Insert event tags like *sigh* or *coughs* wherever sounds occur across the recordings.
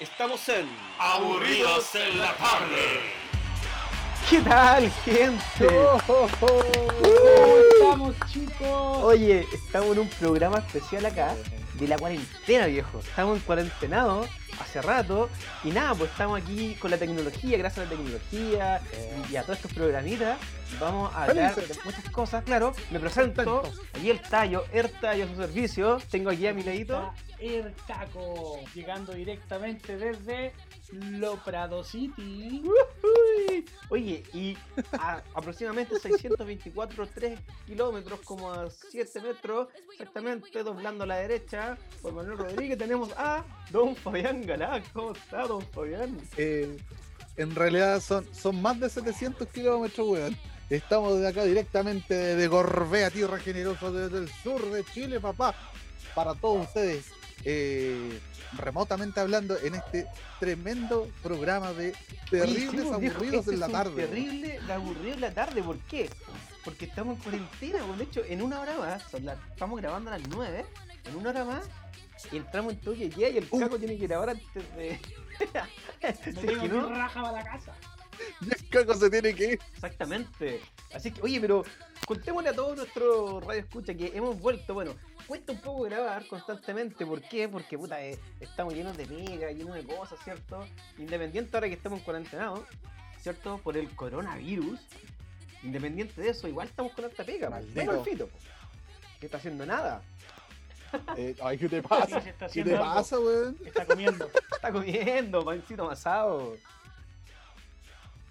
Estamos en Aburridos en la tarde. ¿Qué tal, gente? ¿Cómo estamos, chicos? Oye, estamos en un programa especial acá de la cuarentena, viejo. Estamos en cuarentenados hace rato y nada, pues estamos aquí con la tecnología, gracias a la tecnología y a todos estos programitas. Vamos a hablar de muchas cosas, claro. Me presento, aquí el tallo, el tallo a su servicio. Tengo aquí a mi ladito. El taco, llegando directamente desde Loprado City. Uy. Oye, y a aproximadamente 624, 3 kilómetros, como a 7 metros, exactamente, doblando a la derecha, por Manuel Rodríguez, tenemos a Don Fabián Galá. ¿Cómo está, Don Fabián? Eh, en realidad son, son más de 700 kilómetros, weón. Estamos de acá directamente de Gorbea, tierra generosa desde el sur de Chile, papá. Para todos ustedes, eh, remotamente hablando, en este tremendo programa de terribles Oye, aburridos este en la tarde. Terrible de aburrido en la tarde, ¿por qué? Porque estamos en cuarentena, pues, de hecho, en una hora más, son las- estamos grabando a las 9, en una hora más, entramos en toque ya y el Uh. caco tiene que grabar antes de. *laughs* Me tengo que que no, raja para la casa. *laughs* Y el caco se tiene que ir. Exactamente. Así que, oye, pero contémosle a todos nuestros radio escucha que hemos vuelto, bueno, cuesta un poco grabar constantemente. ¿Por qué? Porque puta, eh, estamos llenos de mega, llenos de cosas, ¿cierto? Independiente ahora que estamos en cuarentenados, ¿cierto? Por el coronavirus. Independiente de eso, igual estamos con alta pega. Maldito. El fito, que está haciendo nada. Eh, ay, ¿qué te *laughs* pasa? ¿Qué te algo. pasa, weón? Está comiendo. *laughs* Está comiendo, pancito amasado.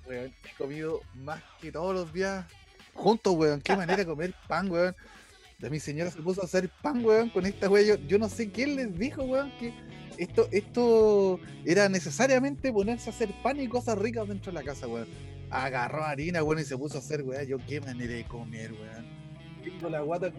Weón, he comido más que todos los días juntos, weón. Qué manera de comer pan, weón. De mi señora se puso a hacer pan, weón, con esta weón. Yo, yo no sé quién les dijo, weón, que esto, esto era necesariamente ponerse a hacer pan y cosas ricas dentro de la casa, weón. Agarró harina, weón, y se puso a hacer, weón. Yo qué manera de comer, weón. Tengo la guata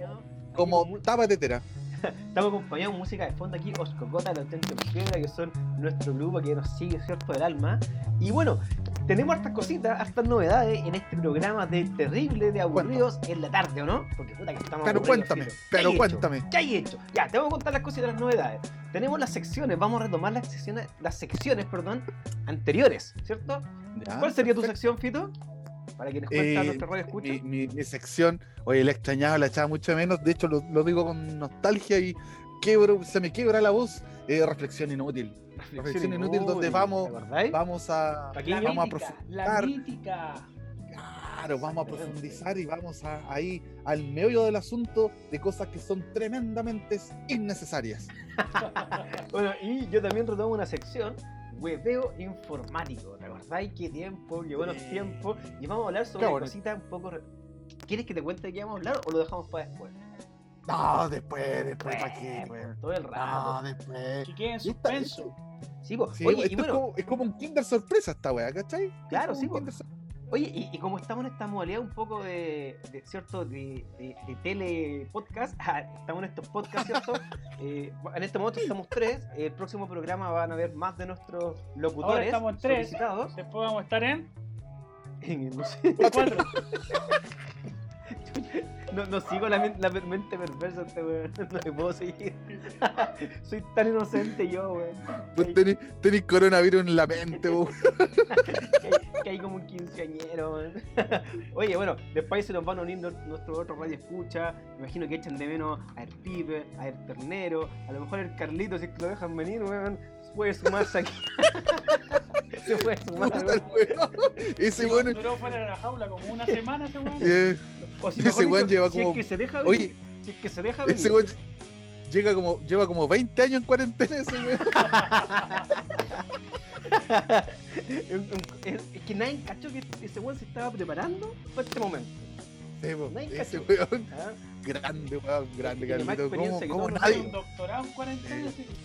como, como tapa tetera. Estamos acompañados de música de fondo aquí, Oscocota, la auténtica piedra, que son nuestro grupo que nos sigue, ¿cierto? Del alma. Y bueno, tenemos hartas cositas, hartas novedades en este programa de terrible, de aburridos en la tarde, ¿o no? Porque puta que estamos Pero cuéntame, Fito. ¿Qué pero hecho? cuéntame. ¿Qué hay hecho? Ya, te voy a contar las cositas, las novedades. Tenemos las secciones, vamos a retomar las secciones, las secciones, perdón, anteriores, ¿cierto? Ya, ¿Cuál sería tu sección, Fito? Para que cuente a Eh, nuestra radio escucha. mi, mi- mi sección, oye, la extrañaba, la echaba mucho menos, de hecho lo, lo digo con nostalgia y quiebro, se me quiebra la voz. Eh, reflexión inútil. reflexión inútil donde vamos-. Vamos a, La vamos a mítica, la profundizar, mítica. claro, vamos a profundizar y vamos a, ahí al meollo del asunto de cosas que son tremendamente innecesarias. *laughs* Bueno, y yo también retomo una sección, hueveo informático. ¿Recordáis qué tiempo? Qué buenos tiempos. Y vamos a hablar sobre una cosita un poco... re- ¿Quieres que te cuente de qué vamos a hablar o lo dejamos para después? No, después, después, ¿para qué? Pues? Todo el No, rato. después. Que quede en suspenso. Sí. Sí, Oye, y es, bueno, como, es como un Kinder sorpresa esta weá, ¿cachai? Claro, sí, un. Kinder oye, y, y como estamos en esta modalidad un poco de, de, ¿cierto? De, de, de tele podcast, *laughs* ah, estamos en estos podcasts, ¿cierto? *laughs* Eh, en este momento estamos tres. El próximo programa van a ver más de nuestros locutores Ahora estamos en tres. Después vamos a estar en no sé. cuatro. *laughs* No, no sigo la, la mente perversa este. No le puedo seguir. Soy tan inocente yo, weón. Vos tenés, tenés coronavirus en la mente, weón. Que, hay- que hay como un quinceañero, weón. *laughs* Oye, bueno, después se nos van uniendo nuestros otros radio escucha. Me imagino que echan de menos a El Pipe, a El Ternero, a lo mejor el Carlito, si es que lo dejan venir, weón. Puede sumarse aquí. *laughs* se puede sumar, weón. Ese weón. Duró fuera de la jaula como una semana ese *laughs* weón. eh, O si ese mejor weón dicho, lleva si como- es que se deja venir. Oye, si es que se deja venir. ese weón llega como, lleva como 20 años en cuarentena ese weón. *laughs* es, es que nadie cachó que ese weón se estaba preparando para este momento. Sí, Nadie ese cachó. weón. ¿ah? Grande, weón, grande, Carlito. ¿Cómo, cómo Hay un nadie? doctorado en cuarentena. sí. *laughs*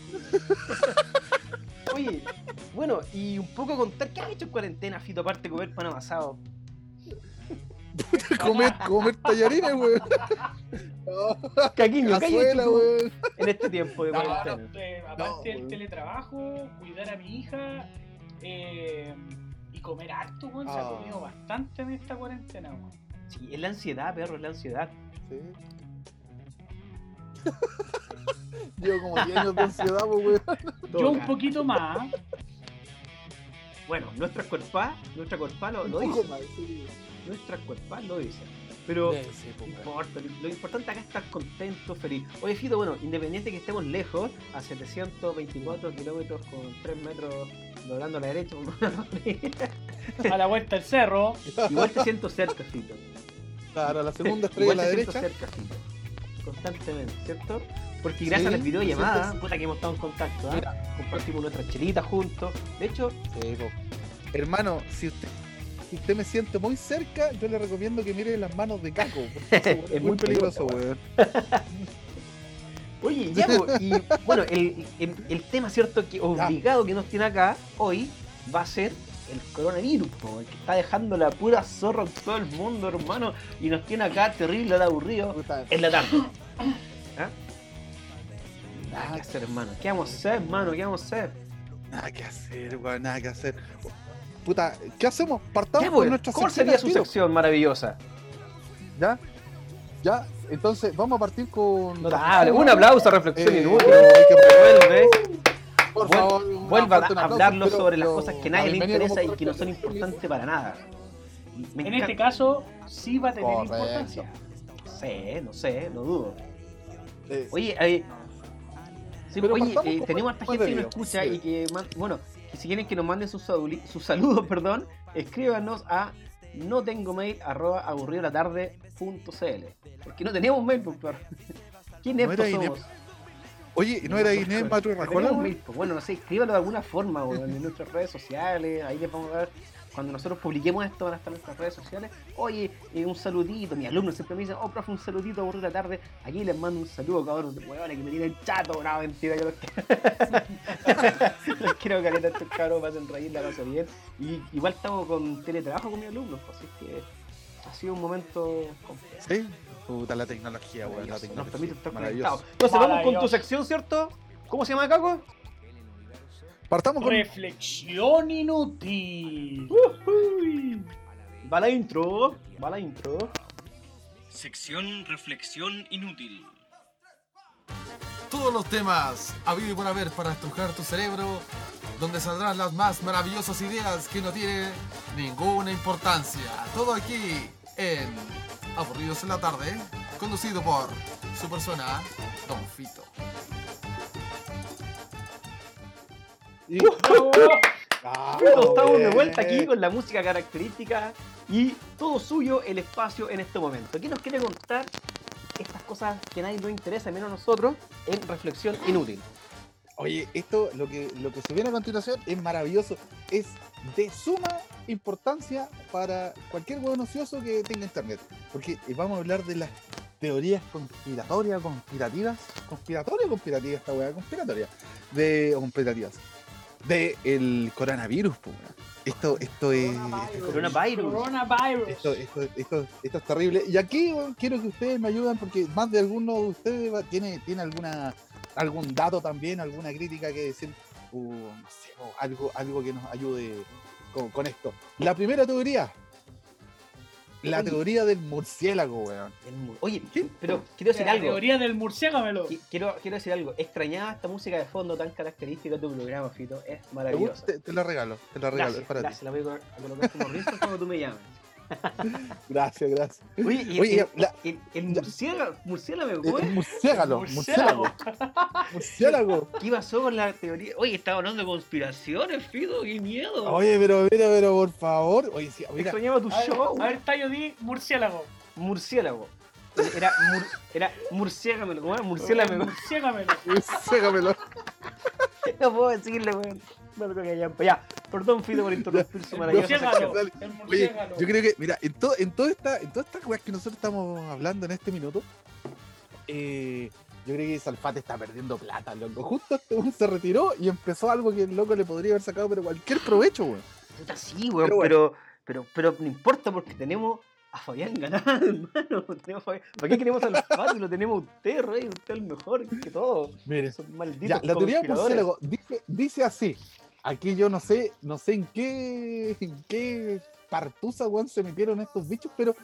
Oye, bueno, y un poco contar qué has hecho en cuarentena, Fito, aparte de comer pan amasado. Comer, comer tallarines, weón. No, Caquiño, ¿qué has hecho Cazuela, weón. en este tiempo de No, cuarentena? eh, aparte No, del teletrabajo, cuidar a mi hija eh, y comer harto, weón. Se ha Ah. comido bastante en esta cuarentena, weón. Sí, es la ansiedad, perro, es la ansiedad. Sí. *laughs* Llevo como 10 años de ansiedad, pues, *laughs* weón. Yo un poquito más, Bueno, nuestra cuerpa, nuestra cuerpa lo, lo dice. más, sí. Nuestra cuerpa lo dice. Pero Sí, sí, no weón. importa, lo- importante acá es estar contento, feliz. Oye, Fito, bueno, independiente que estemos lejos, a 724 kilómetros con 3 metros doblando a la derecha, *laughs* A la vuelta del cerro. igual te siento cerca, Fito. Claro, la segunda estrella a Igual la te siento derecha. cerca, Fito. Constantemente, ¿cierto? Porque gracias a las videollamadas, puta que hemos estado en contacto. Mira. compartimos nuestras chelitas juntos. De hecho. Hermano, si usted, si usted me siente muy cerca, yo le recomiendo que mire las manos de Caco. *laughs* Es muy muy peligroso, weón. Oye, *laughs* ya, y bueno, el, el- el tema, ¿cierto? Que obligado que nos tiene acá hoy va a ser el coronavirus, po, el que está dejando la pura zorra en todo el mundo, hermano, y nos tiene acá terrible de aburrido en la tarde. ¿Ah? Nada que hacer, hermano. ¿Qué vamos a hacer, hermano? ¿Qué vamos a hacer? Nada que hacer, weón, nada que hacer. Puta, ¿qué hacemos? Partamos Ya, con pues, nuestra ¿Cómo sección sería su tiro, sección maravillosa? ¿Ya? ¿Ya? Entonces, vamos a partir con... Notable. Un aplauso, reflexión Eh, inútil. Vuelve. *laughs* Por Vuel- favor, un Vuelva a aplauso, pero- sobre las cosas que la nadie le interesa y que no son importantes para nada. Me En encanta- este caso, sí va a tener Correcto. importancia. No sé, no sé, no dudo. Eh, Oye, eh, sí, oye eh, tenemos harta gente que nos debido. escucha Sí. y que, bueno, si quieren que nos manden sus, sus saludos, *laughs* perdón, escríbanos a no tengo mail arroba aburridolartarde.cl porque no tenemos mail, pues, claro. *laughs* ¿Quién No es, pues, somos? Oye, ¿no era Inés Matro No Rajola, pues, Bueno, no sé, escríbanlo de alguna forma, en nuestras redes sociales, ahí les vamos a ver. Cuando nosotros publiquemos esto van a estar en nuestras redes sociales. Oye, eh, un saludito. Mis alumnos siempre me dicen, oh, profe, un saludito, aburrir la tarde. Aquí les mando un saludo, cabrón, de huevones que me tienen chato. No, mentira, yo los quiero. *laughs* los quiero caleta estos cabros, pasen reír, la paso bien. Y igual estamos con teletrabajo con mis alumnos, pues, así que ha sido un momento complejo. Sí. Puta, la tecnología, weón, la Maravilloso, tecnología. Nos permite estar conectados. Entonces vamos con tu sección, ¿cierto? ¿Cómo se llama, Caco? Partamos con... Reflexión inútil. Va la intro, va la intro. Sección Reflexión Inútil. Todos los temas habido y por haber para estrujar tu cerebro, donde saldrán las más maravillosas ideas que no tienen ninguna importancia. Todo aquí en Aburridos en la Tarde, conducido por su persona, Don Fito. Y- Bravo. Bueno, estamos de vuelta aquí con la música característica y todo suyo el espacio en este momento. ¿Qué nos quiere contar estas cosas que a nadie nos interesa, menos a nosotros, en reflexión inútil? Oye, esto, lo que, lo que se viene a continuación es maravilloso. Es de suma importancia para cualquier hueón ocioso que tenga internet. Porque vamos a hablar de las teorías conspiratorias, conspirativas. ¿Conspiratoria o conspirativa esta weá? Conspiratoria. De, o conspirativas. De el coronavirus. Esto, esto es. esto es Coronavirus. Coronavirus. Esto, esto, esto, esto es terrible. Y aquí quiero que ustedes me ayuden porque más de alguno de ustedes tiene, tiene alguna algún dato también, alguna crítica que decir, o no sé, algo, algo que nos ayude con, con esto. La primera teoría. La Oye. teoría del murciélago, weón. Oye, pero quiero decir La algo. teoría del murciégamelo. Qui- Quiero, quiero decir algo. Extrañaba esta música de fondo tan característica de tu programa, Fito. Es ¿Te maravillosa. gusta? Te, te la regalo, te la regalo, Gracias, es para gracias. La voy a colocar como cuando tú me llames. Gracias, gracias. Oye, y Oye, el, la- el, el murciélago, murciélago, güey. el murciélago, Murciélago. murciélago. *laughs* Murciélago. ¿Qué pasó con la teoría? Oye, estaba hablando de conspiraciones, Fito. ¡Qué miedo! Oye, pero mira, pero por favor. Oye, sí, mira, tu A ver, show. a ver, Tayo, di murciélago. Murciélago. Era, mur, era murciélago, ¿cómo era? Murciélago. Murciégamelo. ségamelo. *laughs* No puedo decirle, weón. No lo que ya. Perdón, Fito, por interrumpir su maravillosa sección. Oye, yo creo que, mira, en, todo, en, toda esta, en todas estas weas que nosotros estamos hablando en este minuto, eh, yo creo que Salfate está perdiendo plata, loco. Justo este weón se retiró y empezó algo que el loco le podría haber sacado, pero cualquier provecho, weón. Puta, sí, weón, Pero pero, pero, pero, no importa porque tenemos a Fabián ganado, *laughs* hermano. Tenemos a Fabián- ¿Para qué queremos al Fati? Lo tenemos a usted, rey. Usted es el mejor que todo. Mire, Son malditos ya, la teoría dice, dice así. Aquí yo no sé, no sé en qué, en qué partusa, weón, se metieron estos bichos, pero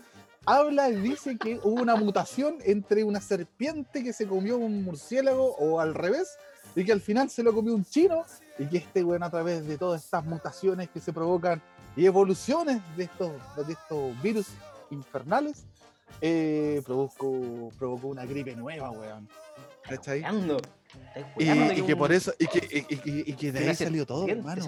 habla y dice que hubo una mutación entre una serpiente que se comió un murciélago o al revés, y que al final se lo comió un chino, y que este weón a través de todas estas mutaciones que se provocan y evoluciones de estos, de estos virus infernales, eh, provocó, provocó una gripe nueva, weón. ¿Cachai? Y, que un- por eso, y que, y, y- y que de ahí salió todo, hermano.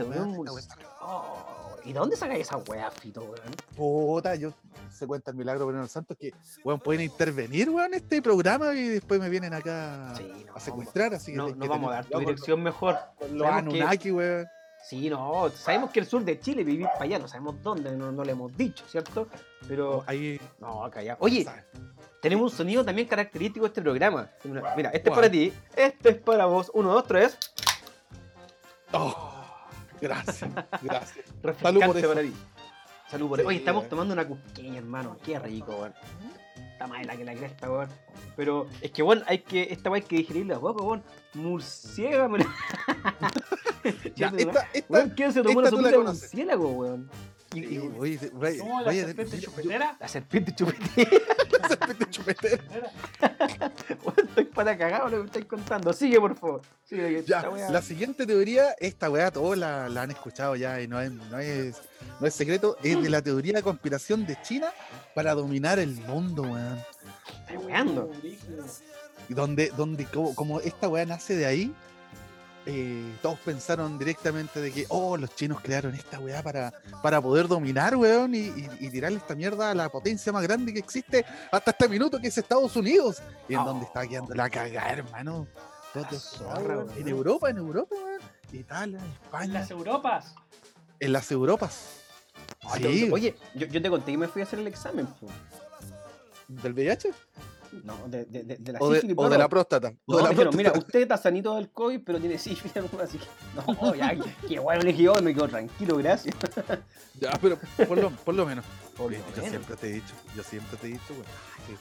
Oh, ¿Y dónde sacáis esa weá, Fito, weón? Puta, yo se cuenta el milagro pero los santos que weón, pueden intervenir weón, en este programa y después me vienen acá Sí, no, a secuestrar, así que No, hay no que vamos a dar tu dirección mejor. los que- Anunnaki, weón. Sí, no, sabemos que el sur de Chile vivís para allá, no sabemos dónde, no, no le hemos dicho, ¿cierto? Pero, Ahí, no, acá ya. Oye, ¿sabes? Tenemos un sonido también característico de este programa. Mira, este es para ti, este es para vos. Uno, dos, tres. Oh, gracias, gracias. *laughs* Refrescante por eso. para ti. Salud por eso. Sí, Oye, estamos weón. tomando una cusqueña, hermano. Qué rico, weón. Está más la que la cresta, weón. Pero es que, weón, hay que, esta weón hay que digerirla weón. Murciélago, la- *laughs* Ya, esta, esta, Weón, ¿quién se tomó una esta la sopita de murciélago, weón? Y- oye, de- vaya- ¿Cómo la vaya serpiente chupetera? La serpiente chupete. *laughs* la serpiente chupetera. *laughs* Estoy para cagado lo que me estáis contando. Sigue, por favor. Sigue, Ya, la siguiente teoría, esta weá todos la, la han escuchado ya y no es, no, es, no es secreto, es de la teoría de conspiración de China para dominar el mundo, weón. Estáis weando. Donde, donde como, como esta weá nace de ahí, eh, todos pensaron directamente de que, oh, los chinos crearon esta weá para, para poder dominar, weón, y, y- y tirarle esta mierda a la potencia más grande que existe hasta este minuto, que es Estados Unidos. Y en Oh. donde está quedando la cagada, hermano. Zorra. En Europa, en Europa, weón. Italia, En España, las Europas. en las Europas. Ay, Sí, Oye, yo, yo te conté que me fui a hacer el examen. del VIH No, de, de, de, de la o de, o de la próstata. No, la mira, usted está sanito del COVID, pero tiene sífilis, *laughs* así que. No, ya, qué, bueno elegí yo, me quedo tranquilo, gracias. *laughs* Ya, pero por lo, por lo menos. Por Yo lo yo menos. siempre te he dicho, yo siempre te he dicho, sí.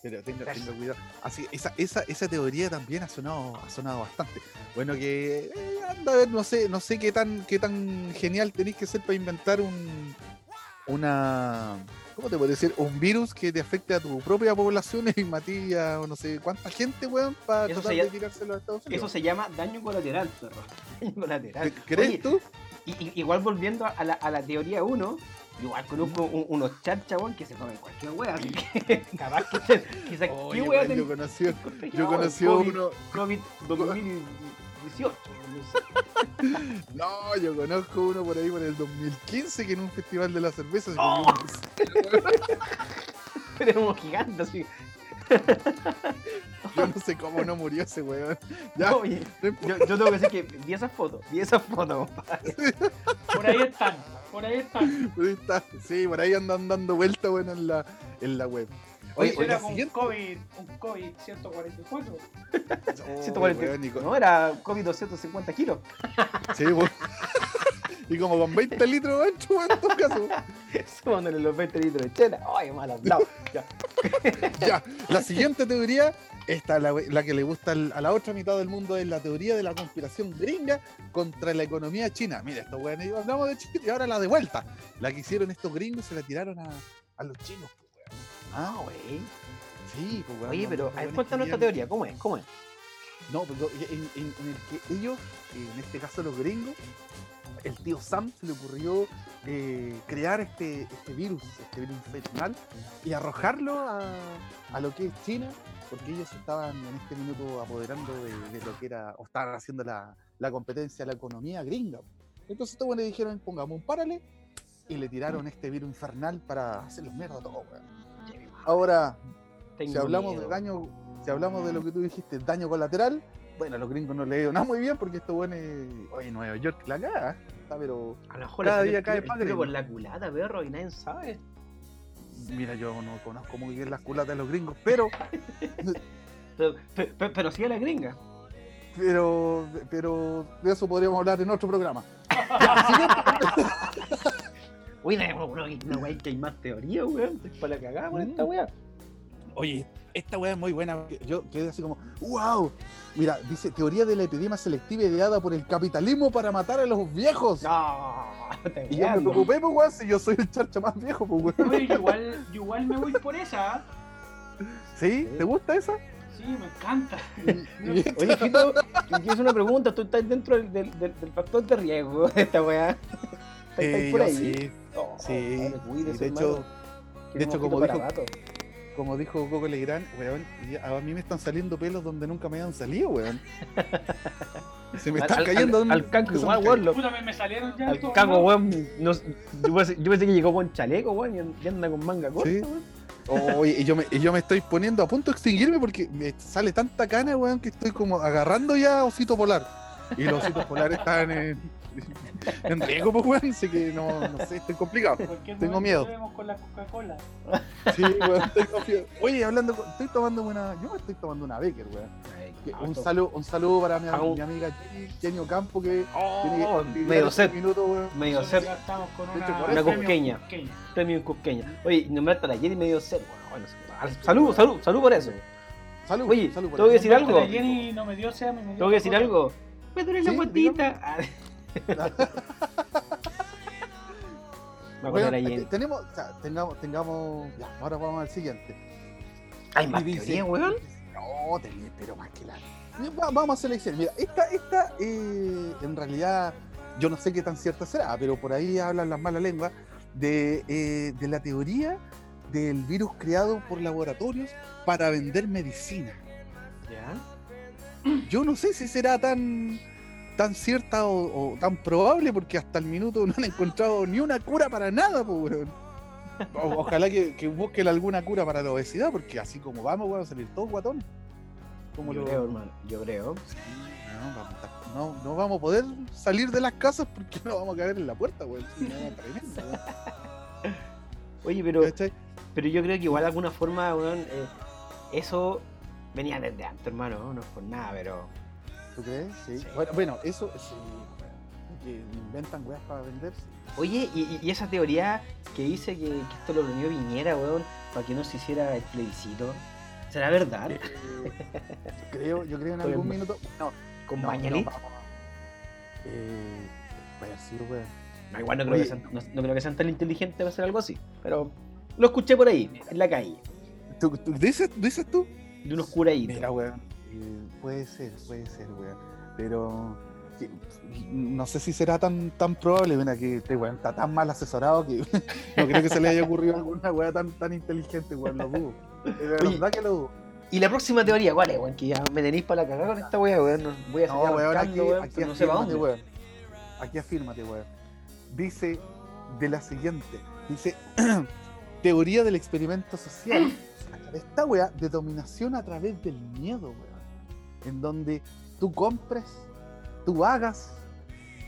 Pero tenga, tenga cuidado. Así que esa, esa, esa teoría también ha sonado, ha sonado bastante. Bueno, que eh, anda a ver, no sé, no sé qué tan, qué tan genial tenéis que ser para inventar un una ¿cómo te puedo decir? un virus que te afecte a tu propia población y matí a no sé cuánta gente, weón, para Eso tratar de llama- tirárselo a Estados Eso Unidos. se llama daño colateral, perro. *laughs* Daño colateral. ¿Crees Oye, tú? y- igual volviendo a la, a la teoría 1, igual conozco un- unos charchabón que se comen cualquier wea, así que *laughs* capaz que quizás Oye, qué wea yo conocí, yo conocí a COVID, uno, COVID 2018. no sé. *laughs* no, yo conozco uno por ahí por el 2015 que en un festival de la cerveza se Oh. comió un- *laughs* Pero gigante así. Yo no sé cómo no murió ese weón. *laughs* Ya, Oye, no importa. yo, yo tengo que decir que vi esas fotos, vi esas fotos. Por ahí están. Por ahí están. Ahí está. Sí, por ahí andan dando vueltas, bueno, en la, en la web. Oye, Oye, Era la con siguiente. COVID, un COVID 144. Oh, 140. weón, y con- No, era COVID 250 kilos. Sí, weón. *laughs* Y como con 20 litros ancho, weón, en todo caso. *laughs* Sumándole los 20 litros de chela. Ay, mal hablado. *laughs* Ya. Ya, la siguiente teoría, esta la, la que le gusta al- a la otra mitad del mundo, es la teoría de la conspiración gringa contra la economía china. Mira, estos weones, hablamos de China y ahora la de vuelta. La que hicieron estos gringos se la tiraron a, a los chinos, pues. Ah, güey. Sí, pues, weón. Oye, pero cuéntanos esta querían- teoría. ¿Cómo es? ¿Cómo es? No, pero en, en- en el que ellos, eh, en este caso los gringos, el tío Sam se le ocurrió eh, crear este, este virus, este virus infernal, y arrojarlo a, a lo que es China, porque ellos estaban en este minuto apoderando de, de lo que era, o estaban haciendo la, la competencia a la economía gringa. Entonces estos buenos dijeron, pongamos un parale, y le tiraron este virus infernal para hacerlos mierda a todos, weón. Ahora, Tengo si hablamos miedo. de daño, si hablamos de lo que tú dijiste, daño colateral, bueno, a los gringos no le dio nada muy bien porque esto bueno oye, Nueva York la caga, está pero A lo mejor cada día cae gringo. por la culata, perro, y nadie sabe. mira, yo no conozco muy bien las culatas de los gringos, pero *laughs* Pero, pe- pe- pero sí a la gringa. pero pero de eso podríamos hablar en otro programa. *laughs* Uy, no, wey, que hay más teoría, weón. Para la cagada con esta Mm. weá. Oye, esta weá es muy buena. Yo quedé así como, wow. Mira, dice, teoría de la epidemia selectiva ideada por el capitalismo para matar a los viejos. No, te Y yo me preocupé, pues, weón, si yo soy el charcha más viejo, pues, weón. Oye, yo igual, yo igual me voy por esa. ¿Sí? ¿Te gusta esa? Sí, me encanta. Y- y- Oye, Fito, hacer una pregunta. ¿Tú estás dentro del, del, factor de riesgo de esta weá? ¿Estás eh, por yo ahí? sí, No, sí. no te cuides, Y de hermano, hecho, de hecho, como dijo- rato. como dijo Coco Legrand, weón, y a mí me están saliendo pelos donde nunca me habían salido, weón. *laughs* Se me están al- cayendo. al, canco igual, weón. lo- Puta, me, me salieron ya Al ¿no? weón. no- yo, pensé, yo pensé que llegó con chaleco, weón, y- anda con manga corta, Sí. weón. Oye, y yo, me, y yo me estoy poniendo a punto de extinguirme porque me sale tanta cana, weón, que estoy como agarrando ya osito polar. Y los ositos polares están en, *laughs* en riesgo, pues, weón, así que no, no sé, estoy complicado. Tengo miedo. con la Coca-Cola. Sí, weón, tengo miedo. Oye, hablando, con- estoy tomando una, yo me estoy tomando una Becker, weón. Que Un saludo, un saludo para mi, mi amiga Jenny, Ocampo que Oh, tiene que medio set, minutos, weón. medio set, estamos con una, hecho, Una cusqueña. premio cusqueña. Oye, nombraste a la Jenny medio set, weón. Bueno, salud, salud, salud por eso. Salud, Oye, salud por tengo que decir algo. La Jenny no me dio sed, me dio Tengo que decir algo. Me duele la Sí, guatita. *laughs* La te- Jenny. tenemos, o sea, tengamos, tengamos, ya, ahora vamos al siguiente. Hay más dice- teoría, weón. No, te pero más que la. Va- Vamos a seleccionar. Mira, esta, esta, eh, en realidad, yo no sé qué tan cierta será, pero por ahí hablan las malas lenguas de, eh, de la teoría del virus creado por laboratorios para vender medicina. Ya. Yo no sé si será tan tan cierta o, o tan probable porque hasta el minuto no han encontrado ni una cura para nada, pues, ojalá que, que busquen alguna cura para la obesidad, porque así como vamos, van a salir todos guatones. Como Yo lo- creo, hermano. Yo creo. No, no, no vamos a poder salir de las casas porque *laughs* no vamos a caer en la puerta, weón. Oye, pero, pero yo creo que igual de alguna forma, weón, eh, eso venía desde antes, hermano. No es por nada, pero. ¿Tú crees? Sí. Sí. Bueno, bueno, eso sí. Que inventan weas para vender. sí. Oye, y, y- esa teoría que dice que, que esto lo planeó Viñera, weón, para que no se hiciera el plebiscito. ¿Será verdad? Eh, *laughs* creo, yo creo en algún minuto. No, ¿Con no, Mañalit? no. Eh, sido, weón. No, igual no creo, Oye. que sean, no, no creo que sean tan inteligentes para hacer algo así. Pero lo escuché por ahí, en la calle, ¿Tú, tú dices, dices tú? de unos curaditos. Mira, weón. Eh, puede ser, puede ser, weón. Pero que- no sé si será tan tan probable, mira, que este weón está tan mal asesorado que *laughs* no creo que se le haya ocurrido alguna weá tan, tan inteligente, weón, lo dudo. De verdad que lo dudo. Y la próxima teoría, ¿cuál es, weón? Que ya me tenéis para la cagada con esta weá, weón. Voy a No, weón, aquí, weón, aquí no sé para dónde. weón. Aquí afírmate, weón. Dice de la siguiente, dice *clears throat* teoría del experimento social. *clears throat* Esta weá de dominación a través del miedo, weón. En donde tú compres, tú hagas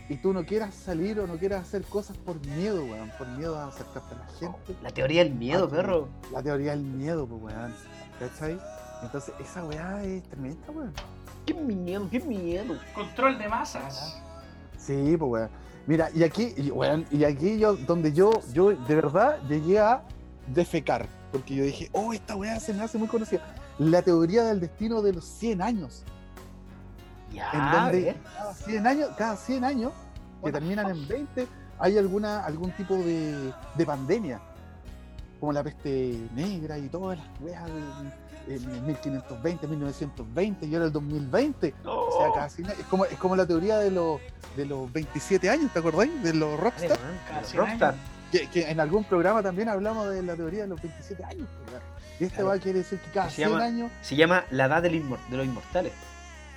y tú no quieras salir o no quieras hacer cosas por miedo, weón. Por miedo a acercarte a la gente. La teoría del miedo, Ah, perro. La teoría del miedo, pues, weón. ¿Cachai? Entonces, esa weá es tremenda, weón. Qué miedo, qué miedo. Control de masas. Sí, pues weón. Mira, y aquí, y, weón, y aquí yo, donde yo, yo de verdad llegué a defecar. Porque yo dije, oh, esta weá se me hace muy conocida. La teoría del destino de los 100 años. Ya, en donde ver. cada 100 años, cada 100 años, que terminan en 20, hay alguna, algún tipo de, de pandemia. Como la peste negra y todas las weas de- en, en 1520, 1920 y ahora el 2020. O sea, cada 100 años. Es como, es como la teoría de los, de los 27 años, ¿te acordáis? De los rockstar. 100 Rockstar. Que, que en algún programa también hablamos de la teoría de los 27 años. pues, weón. Y este Claro. va a quiere decir que cada Se 100 llama- años, Se llama La Edad de los Inmortales.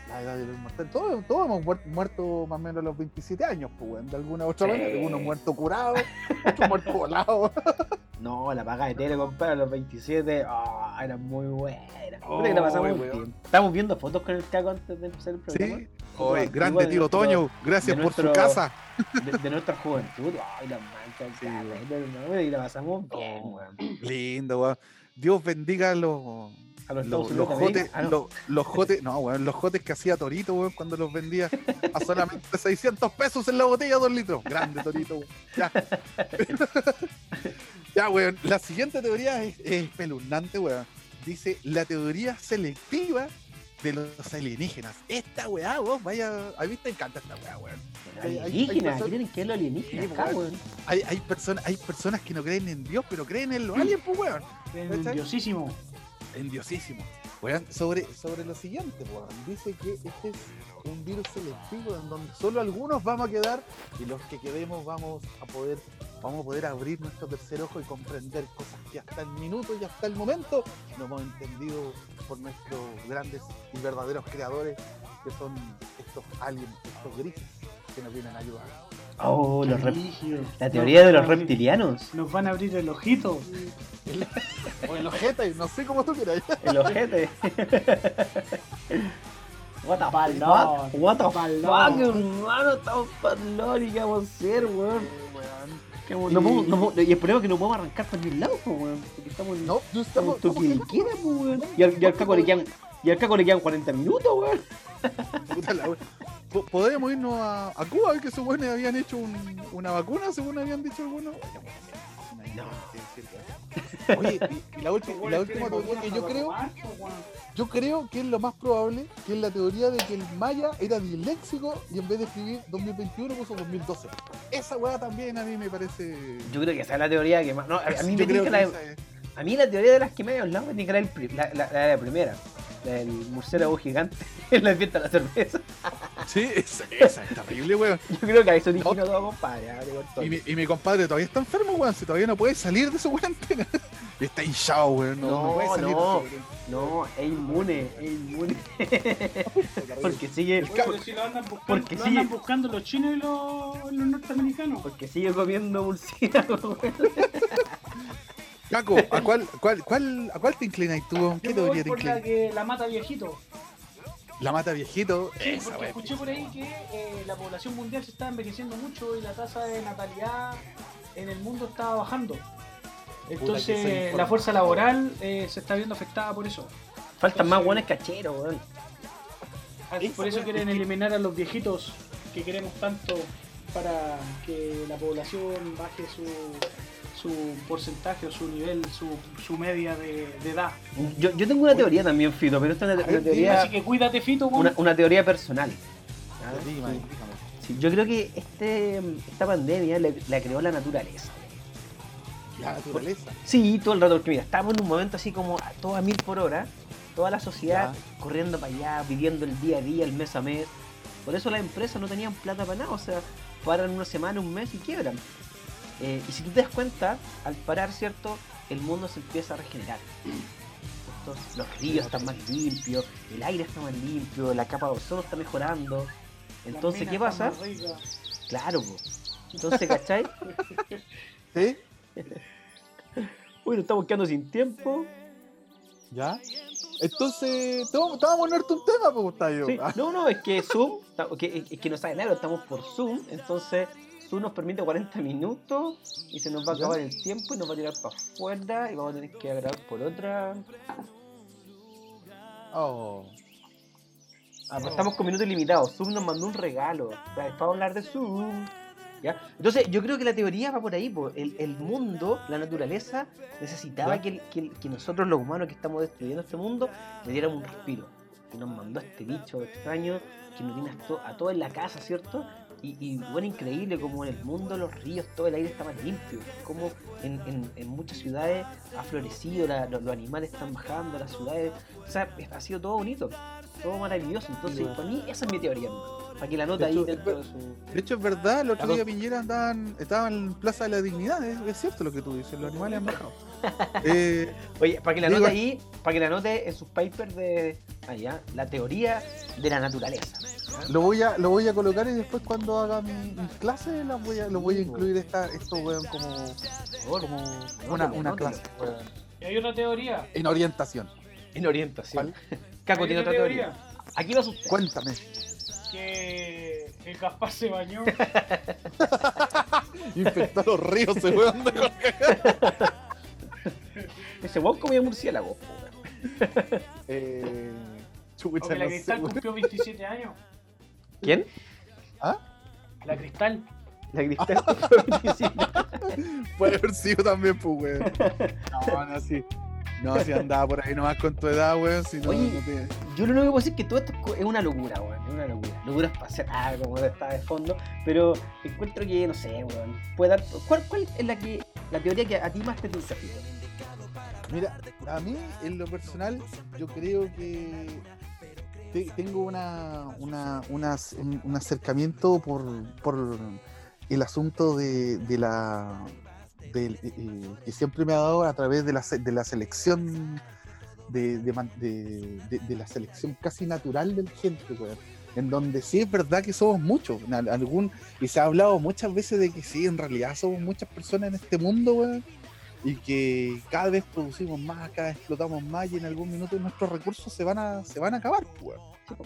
la edad de los inmortales. Todos, todos hemos muer- muerto más o menos a los 27 años, pues, weón, de alguna u otra Sí. manera. Algunos muertos curados, otros muertos volados. *laughs* No, la paga de tele, compadre, a los 27. Ah, era muy buena. Oh, Puta que la pasamos muy weón. bien. Estamos viendo fotos con el cago antes de empezar el programa. Sí. Oye, grande de tío nuestro- Toño, gracias por su nuestro- casa. *laughs* De, de nuestra juventud. Ay, la mancha, Sí, sí, y la pasamos bien, Oh. weón. Lindo, weón. Dios bendiga a los, A los los, los jotes, Ah, no. los, los jotes, no, weón, los jotes que hacía Torito, weón, cuando los vendía a solamente *laughs* 600 pesos en la botella, dos litros. Grande Torito, weón. Ya. *laughs* ya, weón. La siguiente teoría es, es espeluznante, weón. dice la teoría selectiva de los alienígenas. Esta weá, vos, vaya, a mí te encanta esta weá, weón. Hay- hay- hay Alienígena, personas- ¿qué tienen que ver los alienígenas Sí, acá, weón? Hay, hay, personas, hay personas que no creen en Dios, pero creen en los aliens, pues, weón. El ¿Cachai? diosísimo. En Diosísimo. Weón, sobre, sobre lo siguiente, weón. Dice que este es un virus selectivo en donde solo algunos vamos a quedar y los que quedemos vamos a poder vamos a poder abrir nuestro tercer ojo y comprender cosas que hasta el minuto y hasta el momento no hemos entendido por nuestros grandes y verdaderos creadores que son estos aliens, estos grises que nos vienen a ayudar. Oh, los rep- la teoría de los reptilianos. Nos van a abrir el ojito. O el ojete, no sé cómo tú quieras. El ojete. What the fuck? What the fuck, hermano? Estamos palón y qué vamos a hacer, weón. ¿Qué vamos- no podemos- y el problema es que no podemos arrancar por ningún lado, weón. Porque estamos en No, no estamos weón. Y al, y al caco le quedan, y al caco le quedan 40 minutos, weón. Puta la wea. Po- Podríamos irnos a, a Cuba, que supone habían hecho un- una vacuna, según habían dicho algunos. Oye, y, la, última, y la última teoría que yo creo, yo creo que es lo más probable, que es la teoría de que el maya era disléxico y en vez de escribir 2021 puso 2012. Esa weá también a mí me parece. Yo creo que esa es la teoría que más. No, a, a mí yo me creo que la, es- a mí la teoría de las que me he hablado me pri- la, la, la, la primera. Del murciélago gigante *laughs* en la fiesta de la cerveza. Sí, esa, esa es terrible, weón. *laughs* Yo creo que ahí se originó todo, compadre. Y mi, y mi compadre todavía está enfermo, weón. Si todavía no puede salir de su weón. Y *laughs* está hinchado, weón. No, no, No, puede salir no. No, es inmune, es inmune. porque sigue, Oye, pero si lo andan buscando, Porque lo sigue- andan buscando los chinos y los, los norteamericanos. porque sigue comiendo murciélago, weón. Caco, ¿a cuál, cuál, cuál, ¿a cuál te inclinas tú? ¿Qué Yo me voy por la inclinas? que la mata viejito. La mata viejito. Sí, Esa, porque escuché por ahí que eh, la población mundial se está envejeciendo mucho y la tasa de natalidad en el mundo está bajando. Entonces la fuerza laboral eh, se está viendo afectada por eso. Faltan más buenos cacheros, weón. Esa Por eso quieren eliminar a los viejitos que queremos tanto para que la población baje su, su porcentaje o su nivel, su, su media de, de edad. Yo, yo tengo una teoría también, Fito, pero esta es una, teoría, Así que cuídate, Fito. una, una teoría personal. ¿ah? Sí. Sí, yo creo que este, esta pandemia le- la creó la naturaleza. La naturaleza. Sí, todo el rato, porque mira, estamos en un momento así como a todo a mil por hora, toda la sociedad corriendo para allá, viviendo el día a día, el mes a mes. Por eso las empresas no tenían plata para nada, o sea, paran una semana, un mes y quiebran. Eh, y si tú te das cuenta, al parar, ¿cierto? El mundo se empieza a regenerar. Entonces, los ríos están más limpios, el aire está más limpio, la capa de ozono está mejorando. Entonces, ¿qué pasa? Claro, po. Entonces, ¿cachai? *laughs* ¿Sí? Uy, nos estamos quedando sin tiempo. ¿Ya? Entonces, te vamos, te vamos a ponerte un tema, pues, Gustayo. Sí, no, no, es que Zoom, es que no sabe nada, estamos por Zoom, entonces Zoom nos permite 40 minutos y se nos va a acabar el tiempo y nos va a tirar para afuera y vamos a tener que grabar por otra. Oh. Ah, pues estamos con minutos limitados. Zoom nos mandó un regalo. Vamos a hablar de Zoom. ¿Ya? Entonces, yo creo que la teoría va por ahí. po. El, el mundo, la naturaleza, necesitaba que, el- que el- que nosotros, los humanos que estamos destruyendo este mundo, le diéramos un respiro. Y nos mandó este bicho extraño que nos tiene a, to- a todos en la casa, ¿cierto? Y, y bueno, increíble como en el mundo, los ríos, todo el aire está más limpio. Como en, en- muchas ciudades ha florecido, la- lo- los animales están bajando, las ciudades. O sea, ha sido todo bonito, todo maravilloso. Entonces, para mí, esa es mi teoría, hermano. Para que la nota De ahí hecho, dentro de su. De hecho, es verdad, el otro La día Piñera andaban, estaban en Plaza de la Dignidad, es, es cierto lo que tú dices, los animales han bajado. *laughs* Eh, Oye, para que la Digo- note ahí, para que la note en sus papers de allá, la teoría de la naturaleza. lo voy a lo voy a colocar y después cuando haga mi, mis clases las voy a, lo voy a incluir esta, esto weón como, como una, una clase weón, Y hay otra teoría. en orientación. En orientación. ¿Cuál? *laughs* Caco Hay tiene otra teoría. Aquí va usted. Cuéntame. Que el Gaspar se bañó. *laughs* Infectó los ríos ese weón *laughs* de Ese weón comía murciélago. eh, chucha, que la no Cristal cumplió 27 años. ¿Quién? La Cristal. La cristal *laughs* cumplió 27. Puede haber sido también, pues, weón. No, no, sí. No, si andaba por ahí nomás con tu edad, weón, si no, Oye. no te... Yo lo único que puedo decir es que todo esto es una locura, weón. Es una locura. Locura espacial, ah, como está de fondo. Pero encuentro que, no sé, weón. Puede dar. ¿Cuál, cuál es la que la teoría que a ti más te Fito? Mira, a mí, en lo personal, yo creo que te- tengo una, una, unas- un, un acercamiento por, por el asunto de, de la del- eh, eh, que siempre me ha dado a través de la, de la selección de, de de- la selección casi natural del gente. En donde sí es verdad que somos muchos. algún, y se ha hablado muchas veces de que sí, en realidad somos muchas personas en este mundo, weón y que cada vez producimos más, cada vez explotamos más y en algún minuto nuestros recursos se van a, se van a acabar. pues,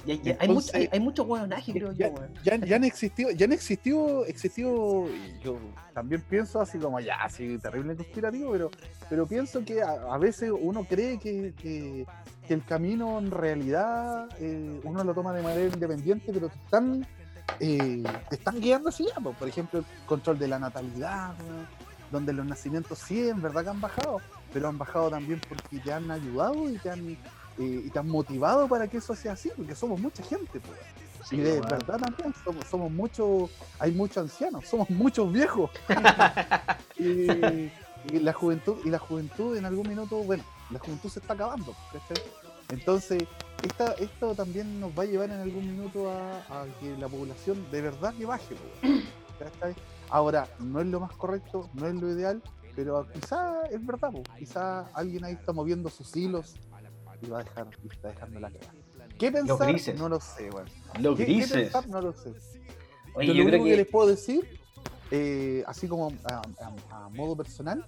hay, hay mucho, hay, hay mucho creo ya, yo, weón. ya, ya han existido, ya han existido, existido, y yo también pienso así como ya, así terrible conspirativo, pero, pero pienso que a, a veces uno cree que, que- que el camino en realidad eh, uno lo toma de manera independiente, pero te están, eh, te están guiando así ya, pues. por ejemplo, el control de la natalidad, weón, donde los nacimientos sí, en verdad que han bajado, pero han bajado también porque te han ayudado y te han, eh, y te han motivado para que eso sea así, porque somos mucha gente, pues. Sí, y de verdad también somos, somos muchos, hay muchos ancianos, somos muchos viejos. *laughs* y, y la juventud, y la juventud en algún minuto, bueno, la juventud se está acabando, ¿cachai? Entonces, esta, esto también nos va a llevar en algún minuto a, a que la población de verdad que baje, po, ¿cachai? Ahora, no es lo más correcto, no es lo ideal, pero quizá es verdad, po, quizá alguien ahí está moviendo sus hilos y va a dejar, y está dejando la cagada. ¿Qué pensar? grises. No lo sé, weón. Los ¿Qué, qué grises. pensar? No lo sé. Oye, Yo yo lo único que... que. les puedo decir, eh, así como a, a- a modo personal,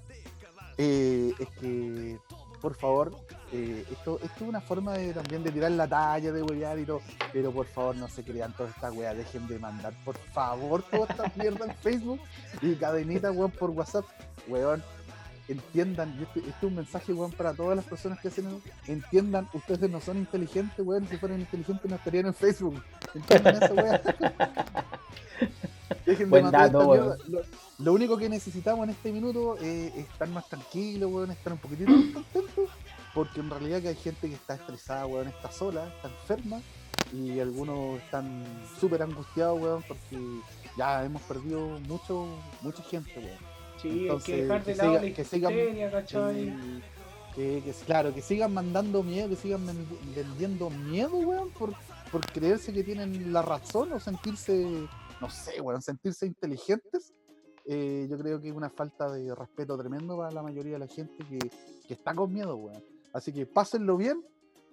eh, es que, por favor, eh, esto, esto es una forma de, también de tirar la talla, de huevear y todo, pero por favor no se crean toda esta wea, dejen de mandar, por favor, toda esta mierda en Facebook y cadenita, weón, por WhatsApp, weón. Entiendan, este, este es un mensaje, weón, para todas las personas que hacen eso. Entiendan, ustedes no son inteligentes, weón. Si fueran inteligentes no estarían en Facebook. Entiendan eso, weón. *laughs* Dejen de Buen mandar dato, weón. lo único que necesitamos en este minuto eh, es estar más tranquilos, weón, estar un poquitito más contentos, porque en realidad que hay gente que está estresada, weón, está sola, está enferma, y algunos están súper angustiados, weón, porque ya hemos perdido mucho, mucha gente, weón. Sí, hay Entonces, que dejar de que lado siga- la que sigan- que, que- claro, que sigan mandando miedo, que sigan ven- vendiendo miedo, weón, por, por creerse que tienen la razón o sentirse, no sé, weón, sentirse inteligentes. Eh, yo creo que es una falta de respeto tremendo para la mayoría de la gente que, que está con miedo, weón. Así que pásenlo bien,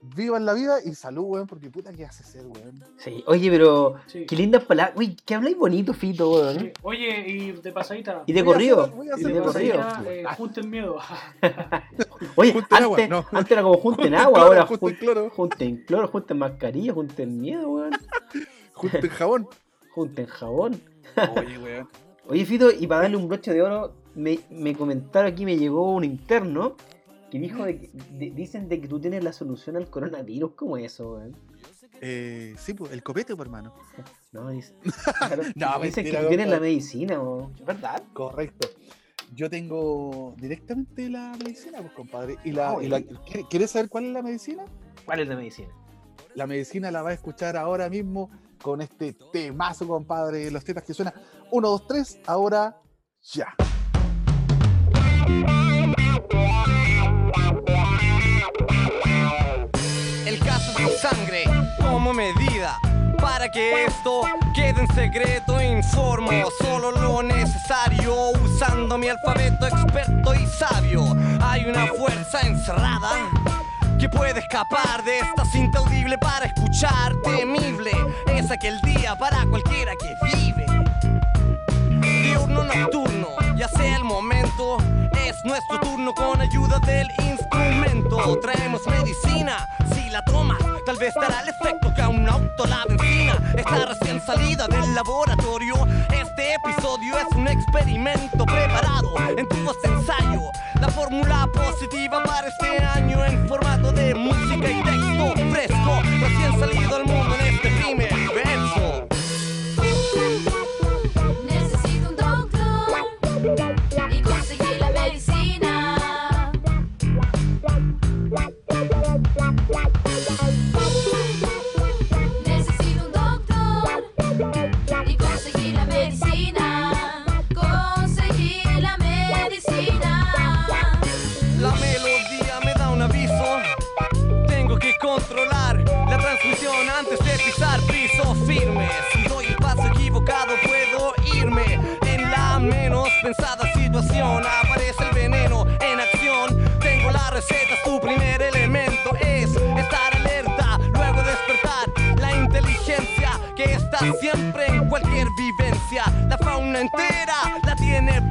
vivan la vida y salud, weón, porque puta que hace ser, weón. Sí, oye, pero. Sí. Qué lindas palabras. Uy, que habláis bonito, Fito, weón. Sí. Oye, y de pasadita. Y de Voy a corrido. hacer- voy a Y hacer de de corrido. eh, junten miedo. *laughs* Oye, Junten agua, antes, no. antes era como junten agua, cloro, ahora junten jun- cloro. junten cloro, junten mascarilla, junten miedo, weón. *laughs* Junten jabón. Junten jabón. Oye, weón. *laughs* Oye, Fito, y para darle un broche de oro, me, me comentaron aquí, me llegó un interno que dijo de que- de- dicen de que tú tienes la solución al coronavirus. ¿Cómo es eso, weón? Eh, sí, pues, el copete, pues, hermano. *laughs* No, dice, *laughs* claro, No, dicen que tú tienes la medicina, weón. ¿Es verdad? Correcto. Yo tengo directamente la medicina, pues, compadre. Y la, y la- bueno. ¿quiere- ¿Quieres saber cuál es la medicina? ¿Cuál es la medicina? La medicina la va a escuchar ahora mismo con este temazo, compadre. Los tetas que suena 1, 2, 3, ahora ya. Que esto quede en secreto, informo. Solo lo necesario usando mi alfabeto experto y sabio. Hay una fuerza encerrada que puede escapar de esta cinta audible para escuchar. Temible. Es aquel día para cualquiera que vive. Diurno nocturno, ya sea el momento, es nuestro turno con ayuda del instrumento. Traemos medicina, si la tomas, tal vez dará el efecto que a un auto la benzina está recién salida del laboratorio. Este episodio es un experimento preparado en tu voz de ensayo. La fórmula positiva para este año en formato de música y texto fresco, recién salido al mundo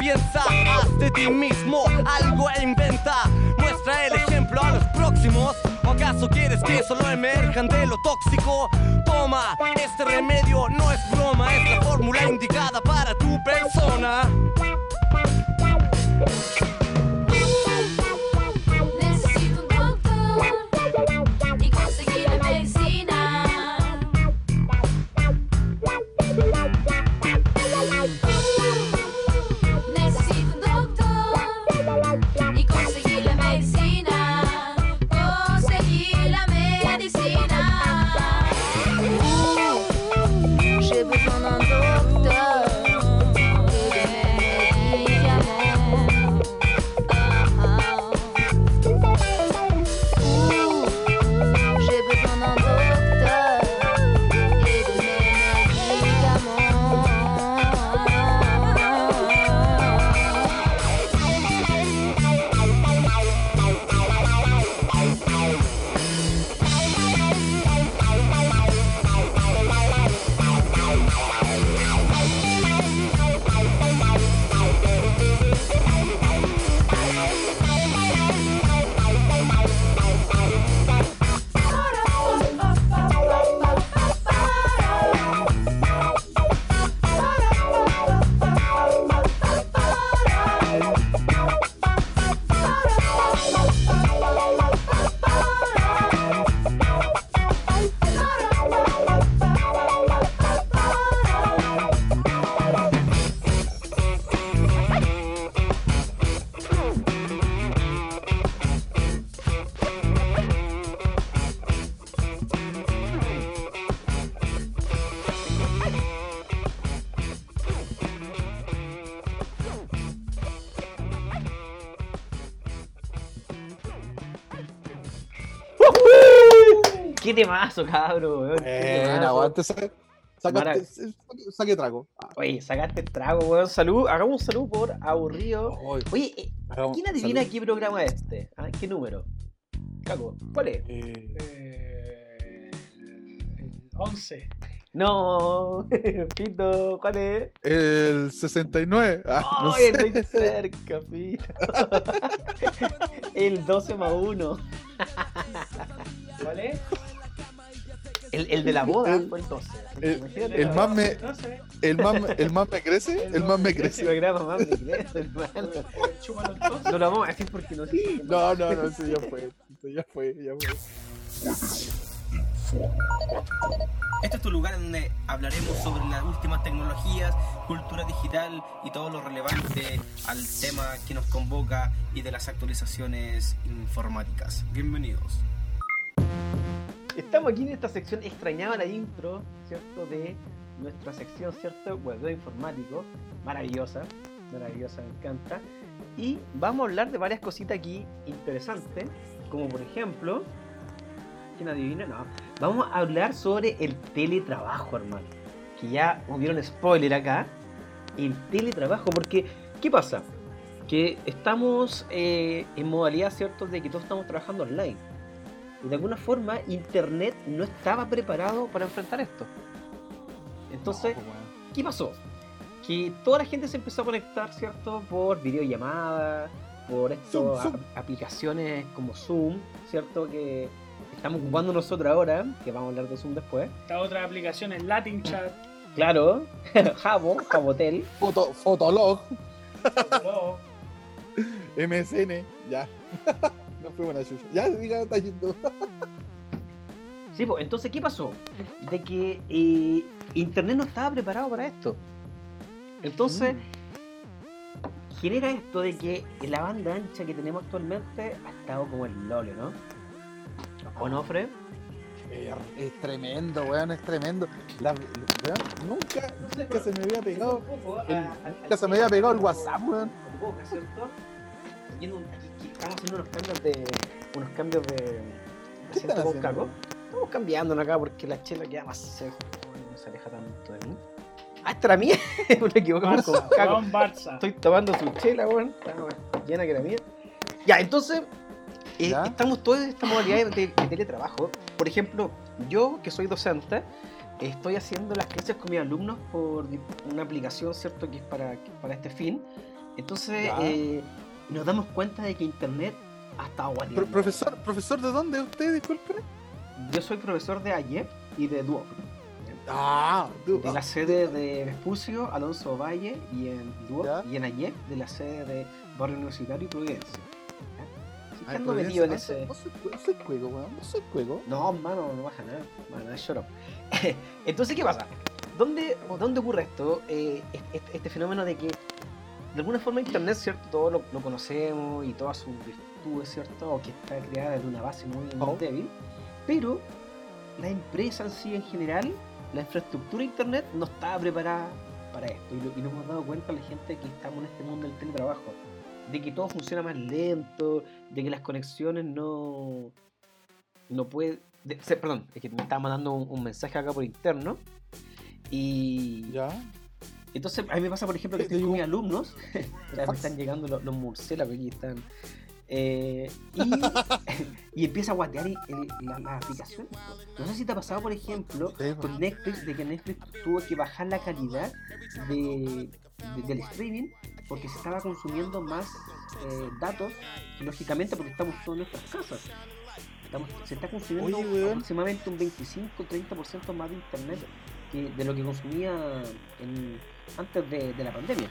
piensa, haz de ti mismo algo e inventa. Muestra el ejemplo a los próximos. ¿O acaso quieres que solo emerjan de lo tóxico? Toma, este remedio no es broma, es la fórmula indicada para tu persona. ¡Qué temazo, weón! ¡Qué Eh, aguante, saque, saque trago. Ah, Oye, sacaste el trago, weón. Salud, hagamos un salud por aburrido. Oye, eh, ¿quién adivina salud. qué programa es este? ¿Ah? ¿Qué número? Caco, ¿cuál es? Eh, Eh, el 11. No, *laughs* Pito, ¿cuál es? el 69. Ah, no ¡Ay, sé. estoy cerca, Pito! *laughs* el 12 más 1. ¿Cuál es? El, el de la boda El- fue el 12. el- el más me-. El más, el más me crece, *laughs* el más me el crece. programa más me crece, hermano. No lo vamos a decir porque no sé. No, no, no, eso ya fue. Eso ya fue, ya fue. Este es tu lugar en donde hablaremos sobre las últimas tecnologías, cultura digital y todo lo relevante al tema que nos convoca y de las actualizaciones informáticas. Bienvenidos. Estamos aquí en esta sección, extrañaba la intro, ¿cierto? De nuestra sección, ¿cierto? Web informático, maravillosa, maravillosa, me encanta. Y vamos a hablar de varias cositas aquí interesantes, como por ejemplo, ¿quién adivina? No, vamos a hablar sobre el teletrabajo, hermano. Que ya nos dieron spoiler acá, el teletrabajo, porque, ¿qué pasa? Que estamos eh, en modalidad, ¿cierto? De que todos estamos trabajando online. Y de alguna forma Internet no estaba preparado para enfrentar esto. Entonces, ¿qué pasó? Que toda la gente se empezó a conectar, ¿cierto? Por videollamadas, por estas Zoom, Zoom. aplicaciones como Zoom, ¿cierto? Que estamos ocupando nosotros ahora, que vamos a hablar de Zoom después. Esta otra aplicación es Latin Chat. Claro, *laughs* Jabo, Jabotel. Foto, Fotolog, Luego, MSN, ya. No fue buena chucha. Ya, diga, está yendo. *laughs* Sí, pues, entonces, ¿qué pasó? De que eh, Internet no estaba preparado para esto. Entonces, genera esto de que la banda ancha que tenemos actualmente ha estado como el lole, ¿no? ¿O no, Fred? Es, es tremendo, weón, es tremendo. La, weón, nunca, nunca se me había pegado. el- nunca se me había pegado el WhatsApp, weón. boca, ¿cierto? Yendo un- Estamos haciendo unos cambios de. unos cambios de. ¿Qué están con? Caco. Estamos cambiando acá porque la chela queda más seca. no se aleja tanto de mí. Ah, esta era mía. *laughs* Me equivocamos con Caco. Estoy tomando su chela, weón. Está weón, llena que era mía. Ya, entonces, eh, ¿Ya? estamos todos en esta modalidad de, de teletrabajo. Por ejemplo, yo que soy docente, estoy haciendo las clases con mis alumnos por una aplicación, ¿cierto? Que es para, para este fin. Entonces, eh, nos damos cuenta de que Internet ha estado Pro- profesor, ¿Profesor de dónde es usted? Disculpe. Yo soy profesor de AYEP y de Duoc. Ah, tú- De la sede de Vespucio, Alonso Valle y en Duoc Ya. y en AYEP de la sede de Barrio Universitario y Providencia. ¿Ya? Así que Ay, ando pero metido en ese-. No soy, no soy juego, weón. No soy juego. No, mano, no baja nada. Mano, es shut *laughs* up. Entonces, ¿qué pasa? ¿Dónde, dónde ocurre esto? Eh, este, este fenómeno de que, de alguna forma, Internet, ¿cierto? Todos lo, lo conocemos y todas sus virtudes, ¿cierto? O que está creada de una base muy, muy Oh. débil. Pero la empresa en sí, en general, la infraestructura de Internet no estaba preparada para esto. Y, lo- y nos hemos dado cuenta la gente que estamos en este mundo del teletrabajo. De que todo funciona más lento, de que las conexiones no, no puede. de- perdón, es que me estaba mandando un, un mensaje acá por interno. Y Ya. Entonces a mí me pasa, por ejemplo, que *laughs* estoy con mis alumnos. *laughs* Me están llegando los, los murciélagos aquí están. eh, y, *laughs* y empieza a guatear la, la aplicación. No sé si te ha pasado, por ejemplo, con Netflix, de que Netflix tuvo que bajar la calidad de, de- del streaming porque se estaba consumiendo más eh, datos, lógicamente porque estamos todos en nuestras casas. Estamos- se está consumiendo Oye, aproximadamente un 25-30% más de internet que de lo que consumía en- antes de, de la pandemia.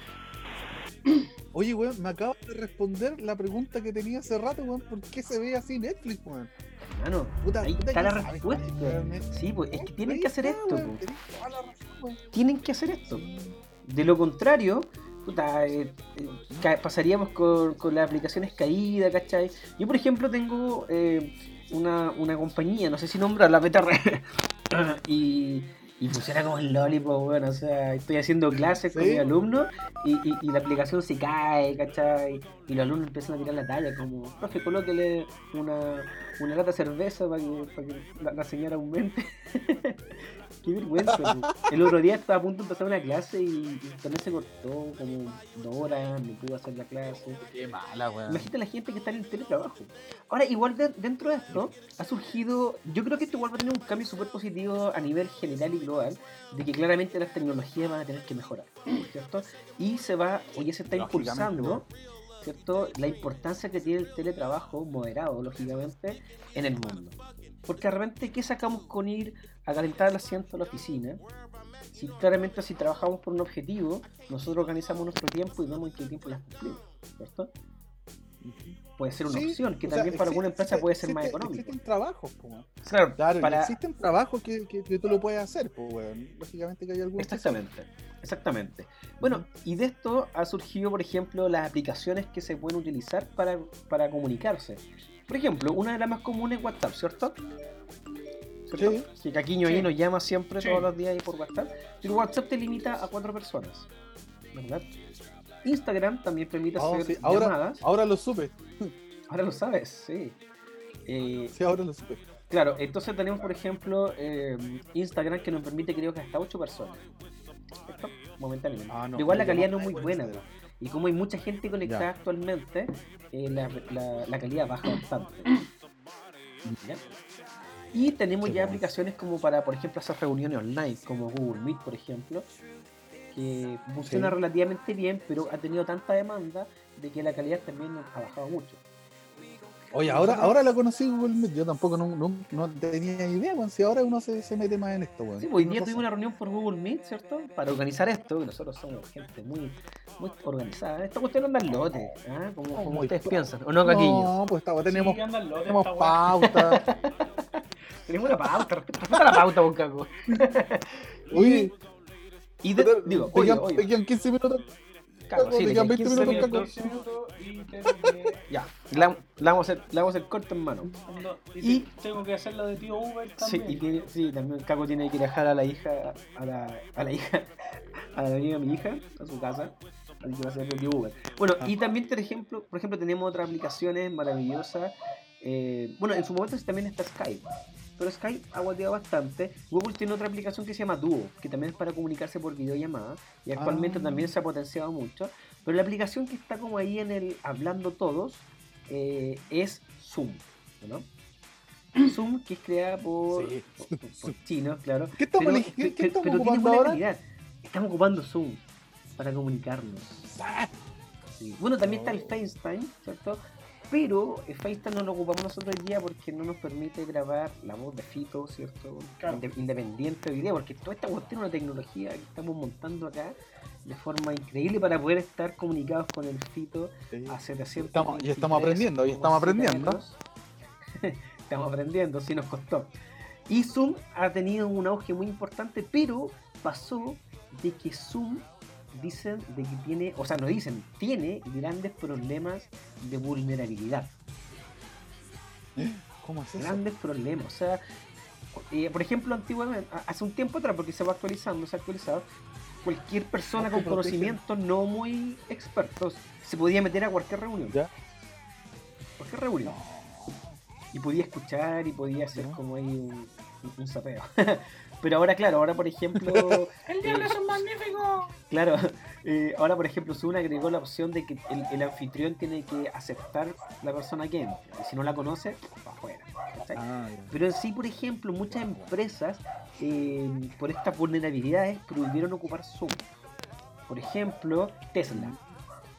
Oye, weón, me acabas de responder la pregunta que tenía hace rato, weón. ¿Por qué se ve así Netflix, weón? Hermano, Puta, ahí puta está la respuesta. Sí, pues es que tienen que hacer esto. weón, pues. weón. tienen que hacer esto. De lo contrario, puta, eh, eh, pasaríamos con, con las aplicaciones caídas, ¿cachai? Yo, por ejemplo, tengo eh, una, una compañía, no sé si nombra la BTR, *coughs* y, y funciona como el lollipop, bueno, o sea, estoy haciendo clases con mis alumnos y, y- y la aplicación se cae, ¿cachai? Y los alumnos empiezan a tirar la talla, como, profe, colóquele una, una lata de cerveza para que, para que la, la señora aumente. *laughs* Qué vergüenza. El otro día estaba a punto de empezar una clase y internet se cortó como dos horas, no pudo hacer la clase. Qué mala, weón. Imagínate la gente que está en el teletrabajo. Ahora, igual de- dentro de esto, ha surgido, yo creo que esto igual va a tener un cambio súper positivo a nivel general y global, de que claramente las tecnologías van a tener que mejorar, ¿cierto? Y se va, o ya se está impulsando, ¿cierto? La importancia que tiene el teletrabajo, moderado, lógicamente, en el mundo. Porque de repente, ¿qué sacamos con ir a calentar el asiento a la oficina? Si claramente si trabajamos por un objetivo, nosotros organizamos nuestro tiempo y vemos en qué tiempo las cumplimos, ¿cierto? Puede ser una Sí, opción, que sea, también para alguna empresa puede ser más económico. Existen trabajos. Claro, Claro, para... existen trabajos que, que, que tú lo puedes hacer, pues, weón. Lógicamente que hay algunos. que Exactamente, exactamente. Bueno, y de esto ha surgido, por ejemplo, las aplicaciones que se pueden utilizar para, para comunicarse. Por ejemplo, una de las más comunes es WhatsApp, ¿cierto? Sí. Que Caquiño ahí nos llama siempre Sí. todos los días ahí por WhatsApp. Pero WhatsApp te limita a cuatro personas, ¿verdad? Instagram también permite Oh, hacer ahora, llamadas. ahora lo supe. *laughs* Ahora lo sabes, sí. Eh, Sí, ahora lo supe. Claro, entonces tenemos, por ejemplo, eh, Instagram que nos permite, creo que hasta 8 personas. ¿Cierto? Momentáneamente. Ah, no, igual la calidad no es muy buena. Instagram. Y como hay mucha gente conectada Ya. actualmente, eh, la, la- la calidad baja bastante. *clears throat* ¿Ya? Y tenemos Sí, ya pues. aplicaciones como para, por ejemplo, hacer reuniones online, como Google Meet, por ejemplo, que funciona Sí. relativamente bien, pero ha tenido tanta demanda de que la calidad también ha bajado mucho. Oye, ahora, ahora la conocí Google Meet. Yo tampoco no, no, no tenía idea, weón. Si ahora uno se, se mete más en esto, weón. Sí, pues, hoy día tuvimos una reunión por Google Meet, ¿cierto? Para organizar esto, que nosotros somos gente muy, muy organizada. Esta cuestión no anda al lote, ¿ah? como, ustedes piensan, ¿o no, Caquiño? No, pues estaba, tenemos, Sí, lote tenemos pauta. *laughs* Tenemos una pauta, respeta, la pauta, vos, Caco. *laughs* Uy, Y de, digo, te oye, quedan- oye, te quedan 15 minutos. Caco, sí, te le quedan quedan 20 15 minutos, minutos. Caco. 12 minutos y tengo que. Ya, la, la vamos a hacer, la vamos a hacer corta en mano. Y- y tengo que hacer la de tío Uber Sí, también. y tiene, sí, también Caco tiene que ir a dejar a la hija, a la, a la hija, *laughs* a la amiga de mi hija, a su casa. Así que va a ser de Uber. Bueno, y también, por ejemplo, por ejemplo, tenemos otras aplicaciones maravillosas. eh, bueno, en su momento también está Skype. Pero Skype ha guateado bastante. Google tiene otra aplicación que se llama Duo, que también es para comunicarse por videollamada, y actualmente Ah. también se ha potenciado mucho. Pero la aplicación que está como ahí en el hablando todos eh, es Zoom, ¿no? *clears throat* Zoom, que es creada por, Sí. por- por chinos, claro. ¿Qué estamos, pero, qué- qué estamos pero tiene ocupando ahora? calidad. Estamos ocupando Zoom para comunicarnos. Ah, Sí. Bueno, también está el No. FaceTime, ¿cierto? Pero el FaceTime no lo ocupamos nosotros hoy día porque no nos permite grabar la voz de Fito, ¿cierto? Claro. Inde- independiente hoy día, porque toda esta cuestión es una tecnología que estamos montando acá de forma increíble para poder estar comunicados con el Fito sí. a 700 Estamos- y estamos aprendiendo, y estamos aprendiendo. *laughs* estamos aprendiendo, sí nos costó. Y Zoom ha tenido un auge muy importante, pero pasó de que Zoom dicen de que tiene, o sea, no dicen, tiene grandes problemas de vulnerabilidad. ¿Cómo es eso? Grandes problemas. O sea, eh, por ejemplo, antiguamente, hace un tiempo atrás, porque se va actualizando, se ha actualizado, cualquier persona con conocimientos no muy expertos se podía meter a cualquier reunión. ¿Ya? Cualquier reunión. Y podía escuchar y podía hacer como ahí un, un- sapeo. *laughs* Pero ahora, claro, ahora por ejemplo, *laughs* ¡El diablo es un magnífico! claro, *laughs* eh, ahora por ejemplo Zoom agregó la opción de que el, el anfitrión tiene que aceptar la persona que entra. Y si no la conoce, va afuera. Ah. Pero en sí, por ejemplo, muchas empresas, eh, por estas vulnerabilidades, prohibieron ocupar Zoom. Por ejemplo, Tesla,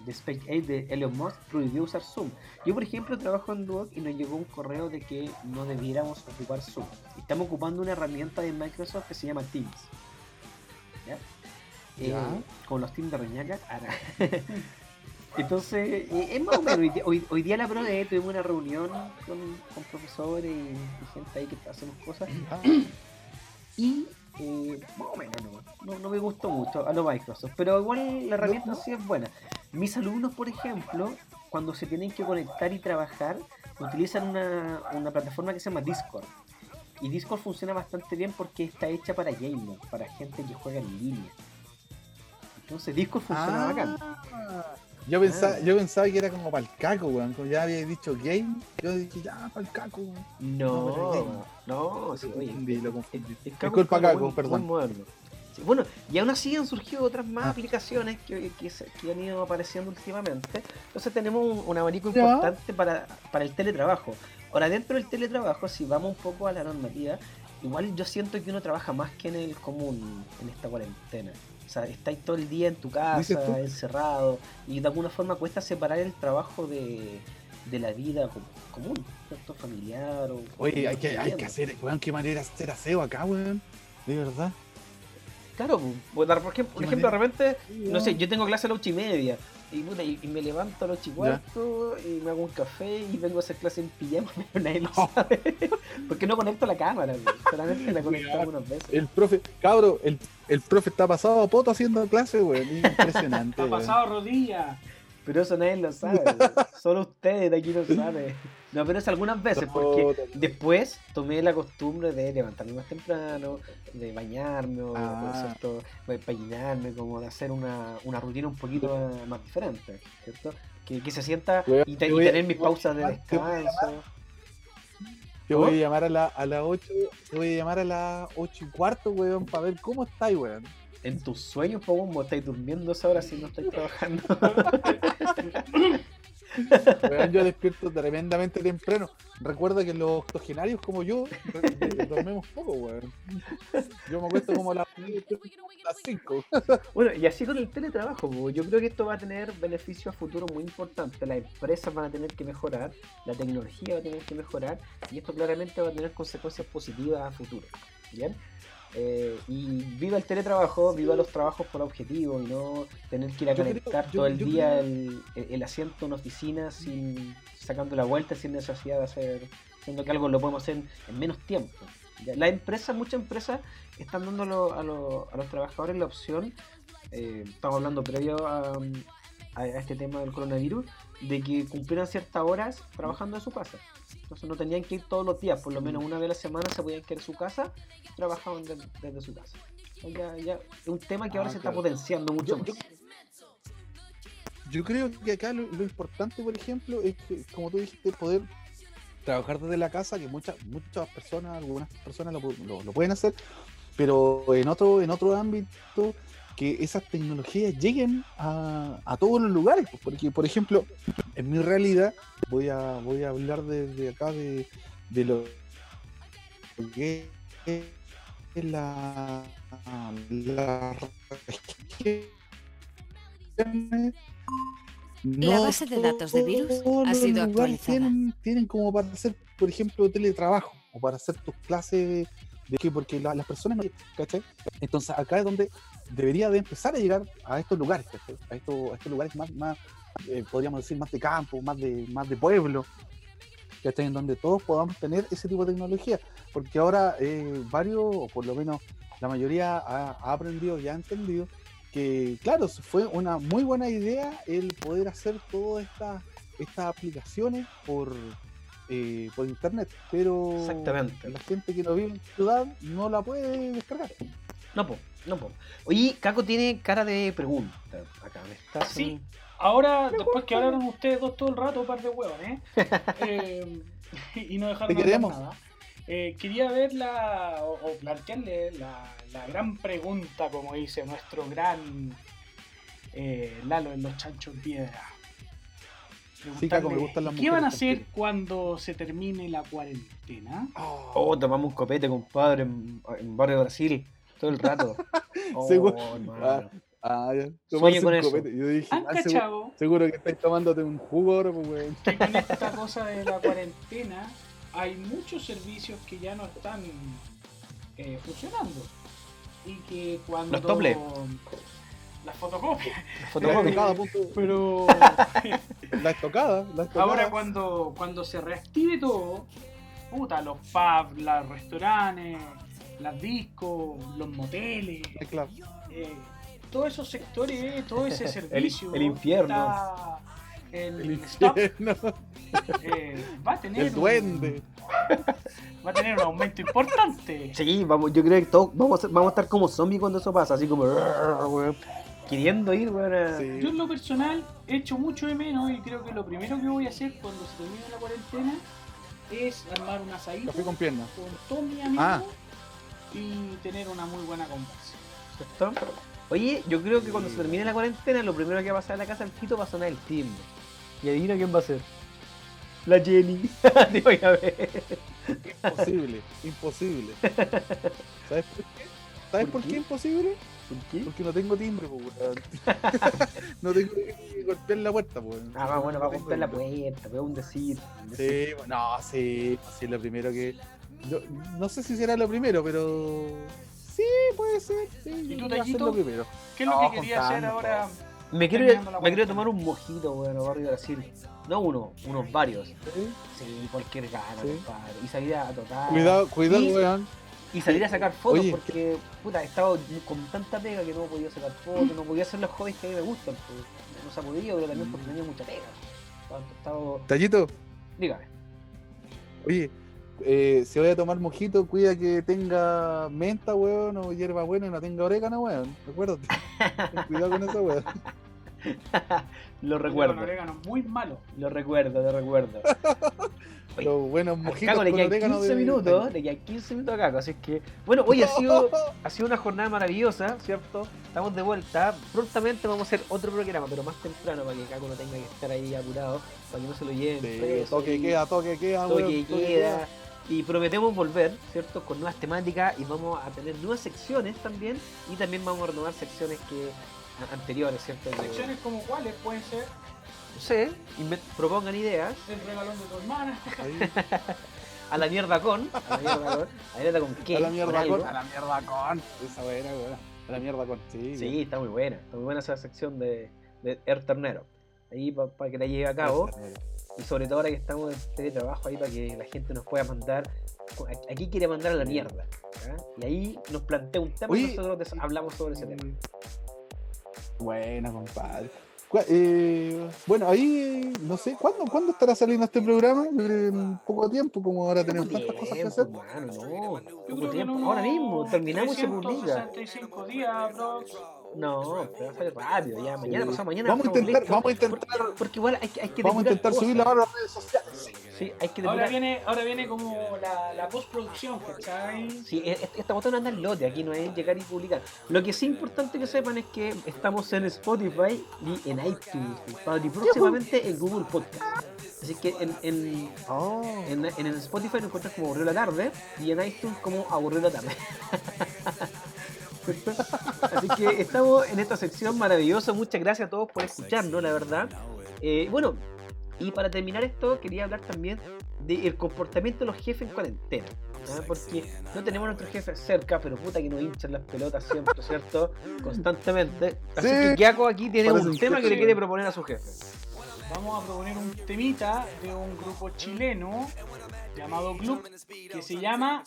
de SpaceX de Elon Musk, prohibió usar Zoom. Yo, por ejemplo, trabajo en Duoc y nos llegó un correo de que no debiéramos ocupar Zoom. Estamos ocupando una herramienta de Microsoft que se llama Teams. ¿Ya? Eh, con los Teams de Reñaca. Entonces, eh, es más o menos, hoy, día- hoy, hoy día la probé, tuvimos una reunión con, con profesores y, y gente ahí que hacemos cosas Ah, *clears throat* y eh, más o menos no, no, no me gustó mucho a lo Microsoft, pero igual la herramienta sí es buena. Mis alumnos, por ejemplo, cuando se tienen que conectar y trabajar, utilizan una, una plataforma que se llama Discord. Y Discord funciona bastante bien porque está hecha para gamers, para gente que juega en línea. Entonces Discord funciona Ah. bacán. Yo pensaba, Ah. yo pensaba que era como para el caco, weón. Como ya había dicho game, yo dije, ya, para el caco, weón. No, pero no, sí, Lo oye, confundí, lo Disculpa, Caco, perdón. muy moderno. Bueno, y aún así han surgido otras más Ah. aplicaciones que, que, han ido apareciendo últimamente. Entonces tenemos un, un abanico Ya. importante para, para el teletrabajo. Ahora, dentro del teletrabajo, si vamos un poco a la normativa, igual yo siento que uno trabaja más que en el común en esta cuarentena. O sea, estáis todo el día en tu ¿Dices casa, encerrado, y de alguna forma cuesta separar el trabajo de, de la vida com- común, ¿cierto? Familiar o... Oye, hay que, hay que hacer, weón, qué manera hacer aseo acá, weón. De verdad. Claro, pues, por ejemplo, por ¿Qué ejemplo, de repente, no sé, yo tengo clase a las ocho y media y, puta, y, y me levanto a las ocho y cuarto y me hago un café y vengo a hacer clase en pijama, *laughs* pero nadie lo sabe. Porque no conecto la cámara, güey. solamente la *laughs* conecto algunas veces. El profe, cabro, el, el profe está pasado a poto haciendo clase, weón. Impresionante, Ha weón. pasado rodilla. Pero eso nadie lo sabe, güey. solo ustedes de aquí lo saben. *laughs* No, pero es algunas veces, porque después tomé la costumbre de levantarme más temprano, de bañarme o Ah. ¿cierto? de peinarme, como de hacer una, una rutina un poquito más, diferente, ¿cierto? Que, que se sienta y, te- tener mis pausas de descanso. Te voy a llamar a la, a las 8, te voy a llamar a las 8 y cuarto, weón, para ver cómo estáis, weón. En tus sueños, po, estáis durmiendo esa hora si no estáis trabajando. *laughs* *laughs* Weón, yo despierto tremendamente temprano. Recuerda que los octogenarios como yo re- dormimos poco, weón. Yo me acuesto como a las 5. Bueno, y así con el teletrabajo, po, yo creo que esto va a tener beneficios a futuro muy importantes. Las empresas van a tener que mejorar, la tecnología va a tener que mejorar, y esto claramente va a tener consecuencias positivas a futuro. ¿Bien? Eh, y viva el teletrabajo, viva los trabajos por objetivo y no tener que ir a yo- todo el día el, el asiento una oficina sin sacando la vuelta sin necesidad de hacer, siendo que algo lo podemos hacer en, en menos tiempo. Las empresas, muchas empresas están dando a, lo- a lo- a los trabajadores la opción, eh, estamos hablando previo a, a este tema del coronavirus, de que cumplieran ciertas horas trabajando en su casa. Entonces no tenían que ir todos los días, por lo menos una vez a la semana se podían quedar en su casa trabajaban de- desde su casa. Ya, ya, es un tema que ahora Ah, se está potenciando mucho Yo- más. Yo creo que acá lo, lo importante, por ejemplo, es que, como tú dijiste, poder trabajar desde la casa, que muchas muchas personas, algunas personas lo, lo- lo pueden hacer, pero en otro, en otro ámbito, que esas tecnologías lleguen a, a todos los lugares. pues, Porque, por ejemplo, en mi realidad, voy a, voy a hablar desde acá de, de lo que es la, la La base de datos de virus ha sido actualizada. Tienen, tienen como para hacer, por ejemplo, teletrabajo o para hacer tus clases de que porque la- las personas no, ¿cachai? Entonces acá es donde debería de empezar a llegar a estos lugares. A estos, a estos lugares más, más eh, podríamos decir, más de campo, más de, más de pueblo, ¿cachai? En donde todos podamos tener ese tipo de tecnología. Porque ahora eh, varios, o por lo menos la mayoría ha, ha aprendido y ha entendido que, claro, fue una muy buena idea el poder hacer todas estas estas aplicaciones por, eh, por internet, pero Exactamente. la gente que no vive en ciudad no la puede descargar. No, po, no, po. Oye, Caco tiene cara de pregunta. Acá, ¿me estás? Sí. Ahora, después que hablaron ustedes dos todo el rato, par de huevos, ¿eh? *laughs* Eh, y no dejaron Te nada. Eh, quería ver la, o, o plantearle la, la gran pregunta, como dice nuestro gran eh, Lalo en los chanchos piedra. Sí, Caco, me gustan las ¿Qué van a hacer cuando se termine la cuarentena? Oh, tomamos un copete, compadre, en, en Barrio Brasil. Todo el rato. *laughs* Oh, Seguro. hermano. Ah, ya. Sueño Tomarse con un eso. copete. Yo dije, ¿Han ah, seguro, seguro que estáis tomándote un jugo ahora, pues, weón. *laughs* que con esta cosa de la cuarentena hay muchos servicios que ya no están eh, funcionando? Y que cuando... Los doble. Las fotocopias. La La fotocopia. estocada, punto. Pero *laughs* La estocada, la estocada. ahora cuando, cuando se reactive todo, puta, los pubs, los restaurantes, las discos, los moteles, eh, todos esos sectores, todo ese *laughs* servicio. el infierno. está- el, El stop, *laughs* eh, va a tener el un- duende. *laughs* va a tener un aumento importante. Sí, vamos, yo creo que todos vamos a, ser- vamos a estar como zombies cuando eso pasa, así como queriendo ir, weón. a- Sí. Yo en lo personal he hecho mucho de menos y creo que lo primero que voy a hacer cuando se termine la cuarentena es armar un asadito Café con piernas. con todos mis amigos Ah. Y tener una muy buena conversa. ¿Cierto? Oye, yo creo que cuando se termine la cuarentena, lo primero que va a pasar en la casa del Tito va a sonar el timbre. Y adivina quién va a ser. La Jenny. *laughs* Te voy a ver. Imposible, imposible. ¿Sabes por qué? ¿Sabes ¿Por por, qué? qué imposible? ¿Por qué? Porque no tengo timbre, pues, weón. *laughs* no tengo que golpear la puerta, pues. Ah, va, bueno, va a golpear la puerta, fue un decir. un Sí, decir. bueno, no, sí, sí, es lo primero que. Yo- no sé si será lo primero, pero. Sí, puede ser. Sí, ¿Y tú, Tallito? lo primero. ¿Qué es lo No, que quería hacer ahora? Me quiero, me quiero tomar un mojito, weón, a Barrio Brasil. No uno, unos varios. ¿Sí? Sí, cualquier gana, Sí. compadre. Y salir a tocar. Cuidado, cuidado, Y- weón. Y salir a sacar fotos Oye. porque, puta, he estado con tanta pega que no he podido sacar fotos, no podía hacer los hobbies que a mí me gustan. pues. No se ha podido, pero también porque tenía mucha pega. Estaba- Tallito, Dígame. oye, eh, si voy a tomar mojito, cuida que tenga menta, weón, o hierba buena y no tenga orégano, weón. Recuérdate. Cuidado con eso, weón. *laughs* Lo Con recuerdo, orégano muy malo. lo recuerdo, lo recuerdo. Oye, *laughs* Los buenos mojitos Caco le quedan orégano 15 de- minutos, le quedan 15 minutos a Caco, así que, bueno, hoy ha sido, *laughs* ha sido una jornada maravillosa, ¿cierto? Estamos de vuelta, prontamente vamos a hacer otro programa, pero más temprano, para que Caco no tenga que estar ahí apurado, para que no se lo lleven Sí, preso toque y- queda, toque queda, toque weón. toque queda. Y prometemos volver, ¿cierto? Con nuevas temáticas y vamos a tener nuevas secciones también. Y también vamos a renovar secciones que anteriores, ¿cierto? Secciones como cuáles pueden ser no sé, propongan ideas. el regalón de tu hermana. *laughs* A la mierda con. A la mierda con. A la mierda con qué. a la mierda con. A la mierda con. Esa buena, weón. A la mierda con. Sí, Sí, está muy buena. Está muy buena esa sección de, de Air Ternero. Ahí para que la lleve a cabo. Y sobre todo ahora que estamos en teletrabajo ahí para que la gente nos pueda mandar. Aquí quiere mandar a la mierda. Y ahí nos plantea un tema y nosotros hablamos sobre ese tema. Buena, compadre. Eh, bueno, ahí, no sé, ¿cuándo, ¿cuándo estará saliendo este programa? En poco tiempo, como ahora tenemos tantas cosas que hacer. mano, no. Yo Poco creo que en tiempo. unos Ahora mismo, terminamos y se publica. 365 días, bro. No, pero va a salir rápido, ya mañana, Sí. pasado mañana. Vamos a intentar, listos. vamos a intentar, Por- Porque igual hay que, hay que vamos a intentar cosas. subirlo ahora a las redes sociales. Sí, hay que Ahora viene, ahora viene como la, la postproducción, ¿cachai? Sí, e- e- esta botón anda en lote, aquí no es llegar y publicar. Lo que sí es importante que sepan es que estamos en Spotify y en iTunes, y próximamente en Google Podcast. Así que en, en, Oh. en, en el Spotify nos encuentras como Aburrido la Tarde y en iTunes como Aburrido la Tarde. *laughs* Así que estamos en esta sección maravillosa. Muchas gracias a todos por escucharnos, la verdad. Eh, bueno, y para terminar esto, quería hablar también del comportamiento de los jefes en cuarentena. ¿ah? Porque no tenemos a nuestros jefes cerca, pero puta que nos hinchan las pelotas siempre, ¿cierto? Constantemente. Así Sí. que Kiako aquí tiene un tema que le quiere proponer a su jefe. Vamos a proponer un temita de un grupo chileno llamado Club que se llama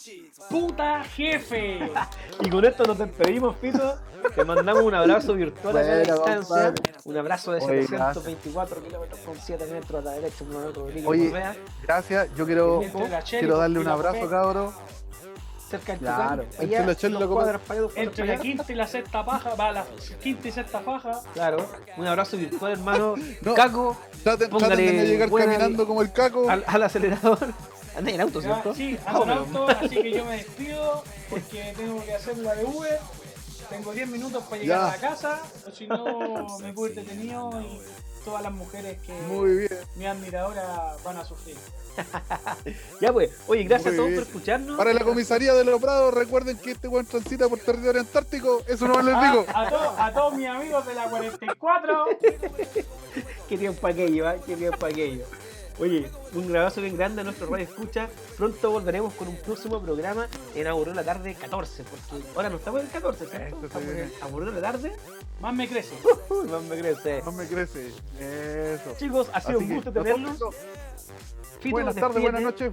Puta Jefe. *laughs* Y con esto nos despedimos, Fito. Te mandamos un abrazo virtual a la Bueno, distancia. Un abrazo de Oye, 724 kilómetros con 7 metros a la derecha, un metro Rodrigo Oye, Correa, Gracias, yo quiero, quiero darle un abrazo, cabros. cerca del Claro, Tucán. entre Allá, la Entre quinta y la sexta paja, va la quinta y sexta paja. Claro, un abrazo virtual, hermano. *laughs* No. Caco, Traten, Póngale traten de no llegar caminando como el caco. al, al acelerador. Anda en auto, ¿cierto? sí, ando en auto, así que yo me despido porque tengo que hacer la de Uber. Tengo 10 minutos para llegar Ya. a la casa, o si no *laughs* me puedo detenido y todas las mujeres que Muy bien. mi admiradora van a sufrir. *laughs* Ya pues, oye, gracias Muy a todos bien. por escucharnos. Para la comisaría de los Prados, recuerden que este buen transita por territorio antártico. Eso no les Ah, digo. a, to- a todos mis amigos de la 44, *laughs* Qué tiempo aquello, ¿eh? Qué tiempo aquello. Oye, un abrazo bien grande a nuestro radio escucha. Pronto volveremos con un próximo programa en Aburrido la Tarde 14, porque ahora no estamos en el 14, ¿cierto? Estamos en la Tarde. *laughs* más me crece. Más me crece. No me crece. Eso. Chicos, ha sido Así un gusto tenerlos. Fito, Buenas tardes, buenas noches.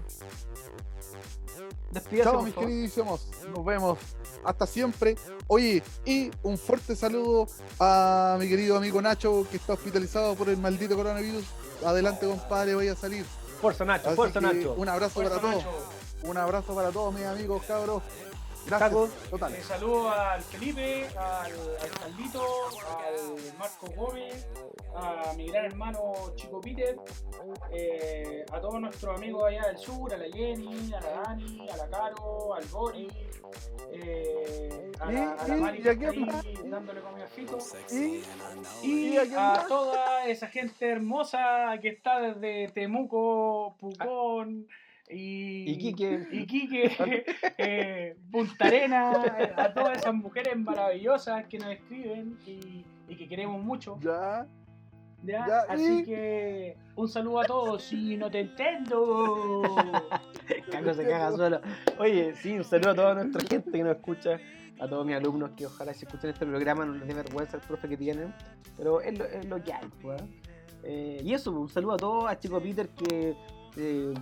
Despídase, Chao, mis queridísimos. Nos vemos. Hasta siempre. Oye, y un fuerte saludo a mi querido amigo Nacho, que está hospitalizado por el maldito coronavirus. Adelante, compadre, voy a salir. Fuerza Nacho, Así fuerza Nacho. Un abrazo Fuerza, para todos. Nacho. Un abrazo para todos mis amigos, cabros. Gracias. Total. Eh, saludo al Felipe, al, al Carlito, al Marco Gómez, a mi gran hermano Chico Peter, eh, a todos nuestros amigos allá del sur, a la Jenny, a la Dani, a la Caro, al Boris, eh, a, la, a la Mari que está ahí dándole comida Fito. Y, Y ¿Y a toda esa gente hermosa que está desde Temuco, Pucón y Iquique. Iquique, *laughs* *laughs* eh, Punta Arena, eh, a todas esas mujeres maravillosas que nos escriben y, y que queremos mucho. ya. ¿ya? Ya, Así y- que un saludo a todos y no te entiendo. *laughs* Caco se caga solo. Oye, sí, un saludo a toda nuestra gente que nos escucha, a todos mis alumnos que ojalá si escuchen este programa no les dé vergüenza el profe que tienen, pero es lo, es lo que hay, pues. Eh, y eso, un saludo a todos, a Chico Peter que eh,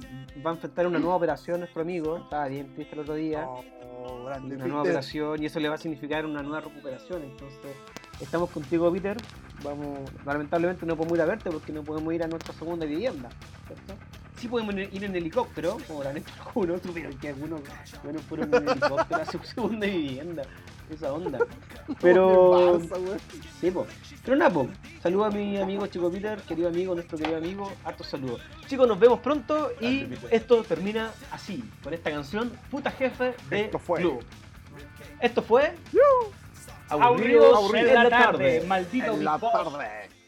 va a enfrentar una nueva operación nuestro amigo, estaba bien triste el otro día. Oh, una nueva operación y eso le va a significar una nueva recuperación. Entonces, estamos contigo, Peter. Vamos, lamentablemente no podemos ir a verte porque no podemos ir a nuestra segunda vivienda, ¿cierto? Sí podemos ir ir en helicóptero, como *laughs* lo han hecho algunos, pero que algunos bueno, fueron en helicóptero a su *laughs* segunda vivienda. Esa onda. *laughs* Pero. ¿Qué pasa? Sí, po. Pero nada, po. Saludos a mi amigo Chico Peter, querido amigo, nuestro querido amigo. Hartos saludos. Chicos, nos vemos pronto y esto termina así, con esta canción, Puta Jefe de Esto fue. Club. Esto fue. Aburridos en en la tarde, maldito En la tarde.